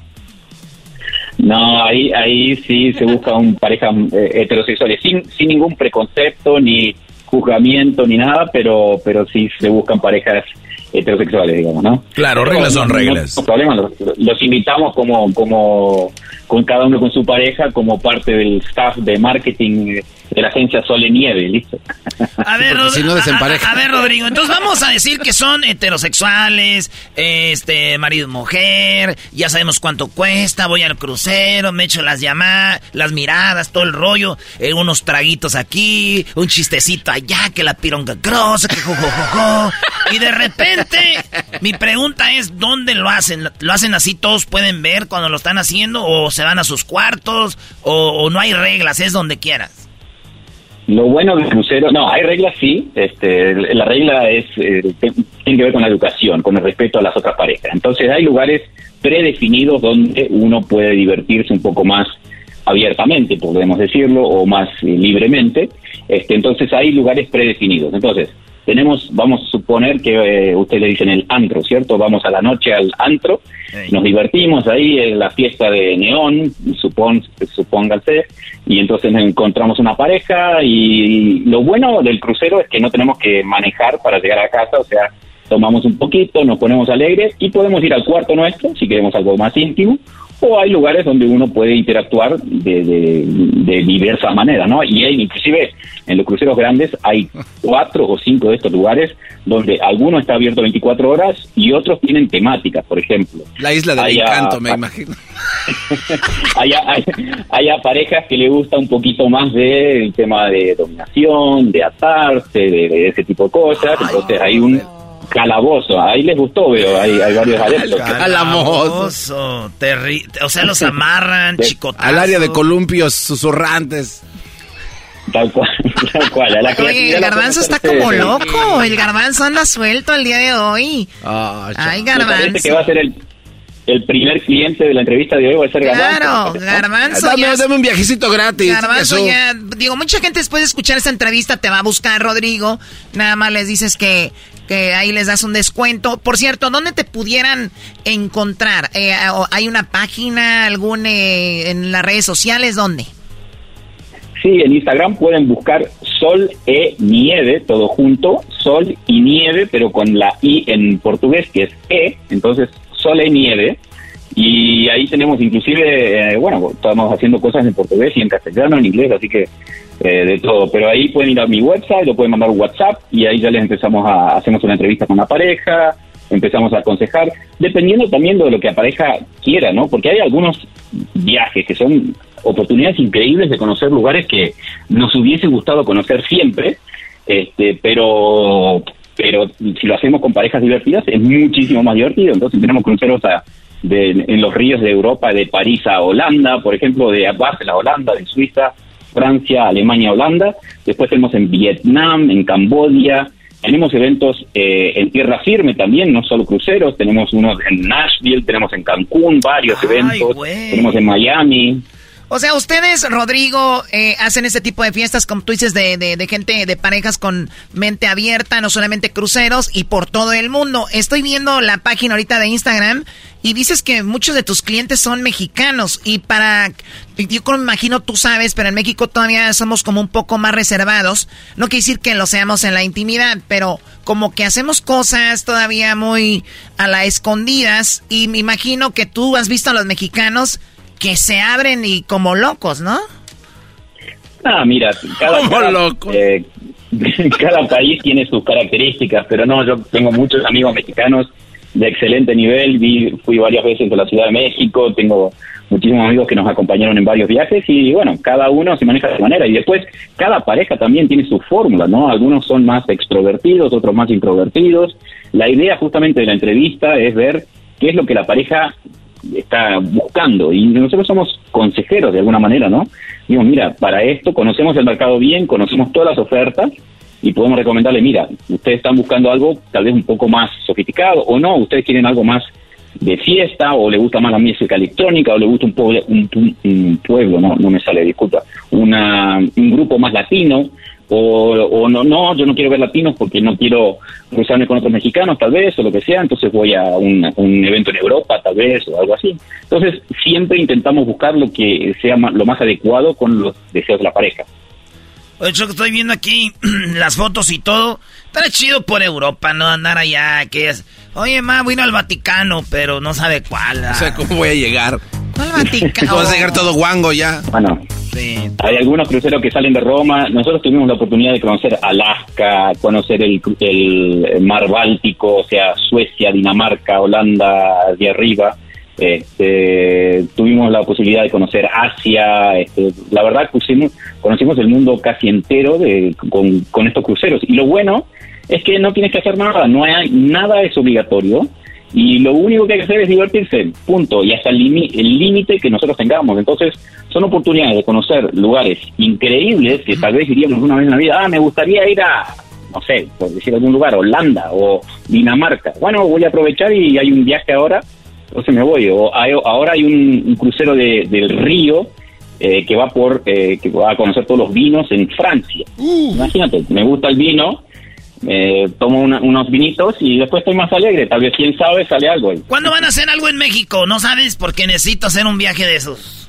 No, ahí, ahí sí se busca un pareja eh, heterosexuales, sin, sin ningún preconcepto, ni juzgamiento, ni nada, pero, pero sí se buscan parejas heterosexuales, digamos, ¿no? Claro, reglas son reglas. los, invitamos como, como, con cada uno con su pareja, como parte del staff de marketing de la agencia Sol y Nieve, listo. A ver, a, ver, Rodrigo, entonces vamos a decir que son heterosexuales, este, marido mujer, ya sabemos cuánto cuesta, voy al crucero, me echo las llamadas, las miradas, todo el rollo, eh, unos traguitos aquí, un chistecito allá, que la pironga grosa, que jojojojo, y de repente, mi pregunta es, ¿dónde lo hacen? ¿Lo hacen así, todos pueden ver cuando lo están haciendo, o se van a sus cuartos, o no hay reglas, es donde quieras? Lo bueno del crucero, no, hay reglas sí, este, la regla es, eh, tiene que ver con la educación, con el respeto a las otras parejas. Entonces hay lugares predefinidos donde uno puede divertirse un poco más abiertamente, podemos decirlo, o más eh, libremente. Este, entonces hay lugares predefinidos. Entonces, tenemos, vamos a suponer que eh, ustedes le dicen el antro, ¿cierto? Vamos a la noche al antro, nos divertimos ahí en la fiesta de neón, supón, supóngase, y entonces encontramos una pareja y lo bueno del crucero es que no tenemos que manejar para llegar a casa, o sea, tomamos un poquito, nos ponemos alegres y podemos ir al cuarto nuestro si queremos algo más íntimo o hay lugares donde uno puede interactuar de, de, de diversas maneras, ¿no? Y hay, inclusive en los cruceros grandes hay cuatro o cinco de estos lugares donde alguno está abierto 24 horas y otros tienen temáticas, por ejemplo. La isla del Hay a- encanto, me imagino. hay, hay, hay a parejas que le gusta un poquito más del tema de dominación, de atarse, de, de ese tipo de cosas. Entonces hay un calabozo. Ahí les gustó, veo. Hay, hay varios adeptos. Calabozo, terri- o sea, los amarran, chicotazos. Al área de columpios susurrantes. Tal cual, tal cual. A la Oye, creatividad el garbanzo está como loco. El garbanzo anda suelto el día de hoy. Ah, Ay, parece garbanzo. que va a ser el, el primer cliente de la entrevista de hoy, va a ser Claro, Garbanzo. garbanzo. Dame, ya- dame un viajecito gratis. Garbanzo ya, digo, mucha gente después de escuchar esta entrevista te va a buscar, Rodrigo. Nada más les dices que, que ahí les das un descuento. Por cierto, ¿dónde te pudieran encontrar? Eh, ¿Hay una página, algún eh, en las redes sociales? ¿Dónde? Sí, en Instagram pueden buscar Sol e Nieve, todo junto, Sol y Nieve, pero con la I en portugués, que es E, entonces Sol e Nieve. Y ahí tenemos inclusive, eh, bueno, estamos haciendo cosas en portugués y en castellano, en inglés, así que eh, de todo. Pero ahí pueden ir a mi website, lo pueden mandar WhatsApp y ahí ya les empezamos a, hacemos una entrevista con la pareja, empezamos a aconsejar, dependiendo también de lo que la pareja quiera, ¿no? Porque hay algunos viajes que son oportunidades increíbles de conocer lugares que nos hubiese gustado conocer siempre, este, pero pero si lo hacemos con parejas divertidas es muchísimo más divertido. Entonces tenemos cruceros a- de- en los ríos de Europa, de París a Holanda, por ejemplo, de Basel a Holanda, de Suiza, Francia, Alemania, Holanda. Después tenemos en Vietnam, en Camboya. Tenemos eventos eh, en tierra firme también, no solo cruceros. Tenemos unos en Nashville, tenemos en Cancún varios eventos. Tenemos en Miami. O sea, ustedes, Rodrigo, eh, hacen este tipo de fiestas, como tú de, de, de gente, de parejas con mente abierta, no solamente cruceros, y por todo el mundo. Estoy viendo la página ahorita de Instagram y dices que muchos de tus clientes son mexicanos. Y para, yo me imagino tú sabes, pero en México todavía somos como un poco más reservados. No quiere decir que lo seamos en la intimidad, pero como que hacemos cosas todavía muy a la escondidas. Y me imagino que tú has visto a los mexicanos que se abren y como locos, ¿no? Ah, mira, cada, Como cada, loco. eh, cada país tiene sus características, pero no, yo tengo muchos amigos mexicanos de excelente nivel, vi, fui varias veces a la Ciudad de México, tengo muchísimos amigos que nos acompañaron en varios viajes y bueno, cada uno se maneja de su manera y después cada pareja también tiene su fórmula, ¿no? Algunos son más extrovertidos, otros más introvertidos. La idea justamente de la entrevista es ver qué es lo que la pareja está buscando y nosotros somos consejeros de alguna manera, ¿no? Digo, mira, para esto conocemos el mercado bien, conocemos todas las ofertas y podemos recomendarle, mira, ustedes están buscando algo tal vez un poco más sofisticado o no, ustedes quieren algo más de fiesta o le gusta más la música electrónica o le gusta un pueblo, un, un- pueblo, no, no me sale, disculpa, una, un grupo más latino o, o no, no, yo no quiero ver latinos porque no quiero cruzarme con otros mexicanos tal vez o lo que sea, entonces voy a un, un evento en Europa tal vez o algo así. Entonces siempre intentamos buscar lo que sea lo más adecuado con los deseos de la pareja. Oye, Choco, estoy viendo aquí las fotos y todo. Está chido por Europa, ¿no? Andar allá, que es... Oye, ma, vino al Vaticano, pero no sabe cuál. ah. O sea, ¿cómo voy a llegar? Vas a llegar todo guango ya. Bueno, hay algunos cruceros que salen de Roma. Nosotros tuvimos la oportunidad de conocer Alaska, conocer el, el mar Báltico, o sea, Suecia, Dinamarca, Holanda, de arriba. Este, tuvimos la posibilidad de conocer Asia. Este, la verdad, pusimos, conocimos el mundo casi entero de, con, con estos cruceros. Y lo bueno es que no tienes que hacer nada, no hay nada es obligatorio. Y lo único que hay que hacer es divertirse, punto, y hasta el límite que nosotros tengamos. Entonces, son oportunidades de conocer lugares increíbles que tal vez iríamos una vez en la vida. Ah, me gustaría ir a, no sé, por decir algún lugar, Holanda o Dinamarca. Bueno, voy a aprovechar y hay un viaje ahora, entonces me voy. O hay- ahora hay un, un crucero de- del río eh, que va por, eh, que va a conocer todos los vinos en Francia. Imagínate, me gusta el vino. Eh, tomo una- unos vinitos y después estoy más alegre. Tal vez, quién sabe, sale algo ahí. ¿Cuándo van a hacer algo en México? ¿No sabes? Porque necesito hacer un viaje de esos.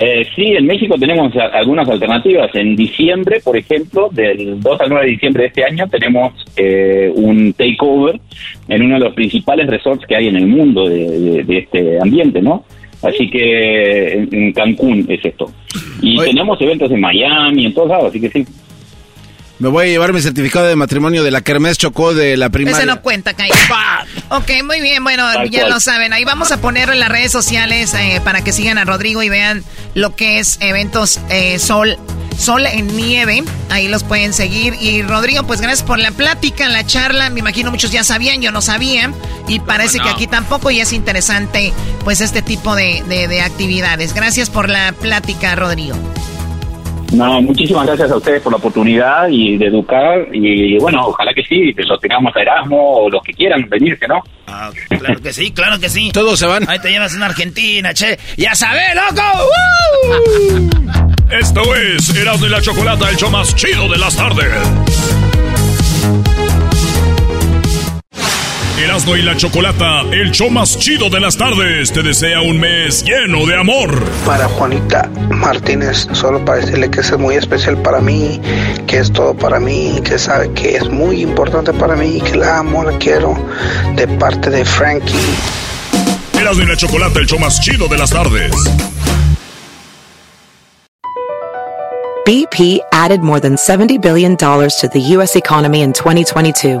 Eh, sí, en México tenemos algunas alternativas. En diciembre, por ejemplo, del 2 al 9 de diciembre de este año, tenemos eh, un takeover en uno de los principales resorts que hay en el mundo de, de- de este ambiente, ¿no? Así que en, en Cancún es esto. Y tenemos eventos en Miami, en todos lados, así que sí. Me voy a llevar mi certificado de matrimonio de la Kermés Chocó de la primaria. Ese no cuenta, Cayo. Ok, muy bien, bueno, Tal ya cual. lo saben. Ahí vamos a poner en las redes sociales eh, para que sigan a Rodrigo y vean lo que es eventos eh, Sol. Sol en nieve, ahí los pueden seguir. Y Rodrigo, pues gracias por la plática, la charla. Me imagino muchos ya sabían, yo no sabía. Y parece no? que aquí tampoco y es interesante, pues, este tipo de, de- de actividades. Gracias por la plática, Rodrigo. No, muchísimas gracias a ustedes por la oportunidad y de educar. Y bueno, ojalá que sí, que lo tengamos a Erasmo o los que quieran venirse, ¿no? Ah, claro que sí, claro que sí. Todos se van. Ahí te llevas una Argentina, che. ¡Ya sabes, loco! Esto es Erasmo y la Chocolata, el show más chido de las tardes. Erasmo y la Chocolata, el show más chido de las tardes, te desea un mes lleno de amor. Para Juanita Martínez, solo para decirle que es muy especial para mí, que es todo para mí, que sabe que es muy importante para mí, que la amo, la quiero, de parte de Frankie. Erasmo y la Chocolata, el show más chido de las tardes. BP added more than $70 billion to the U.S. economy in 2022.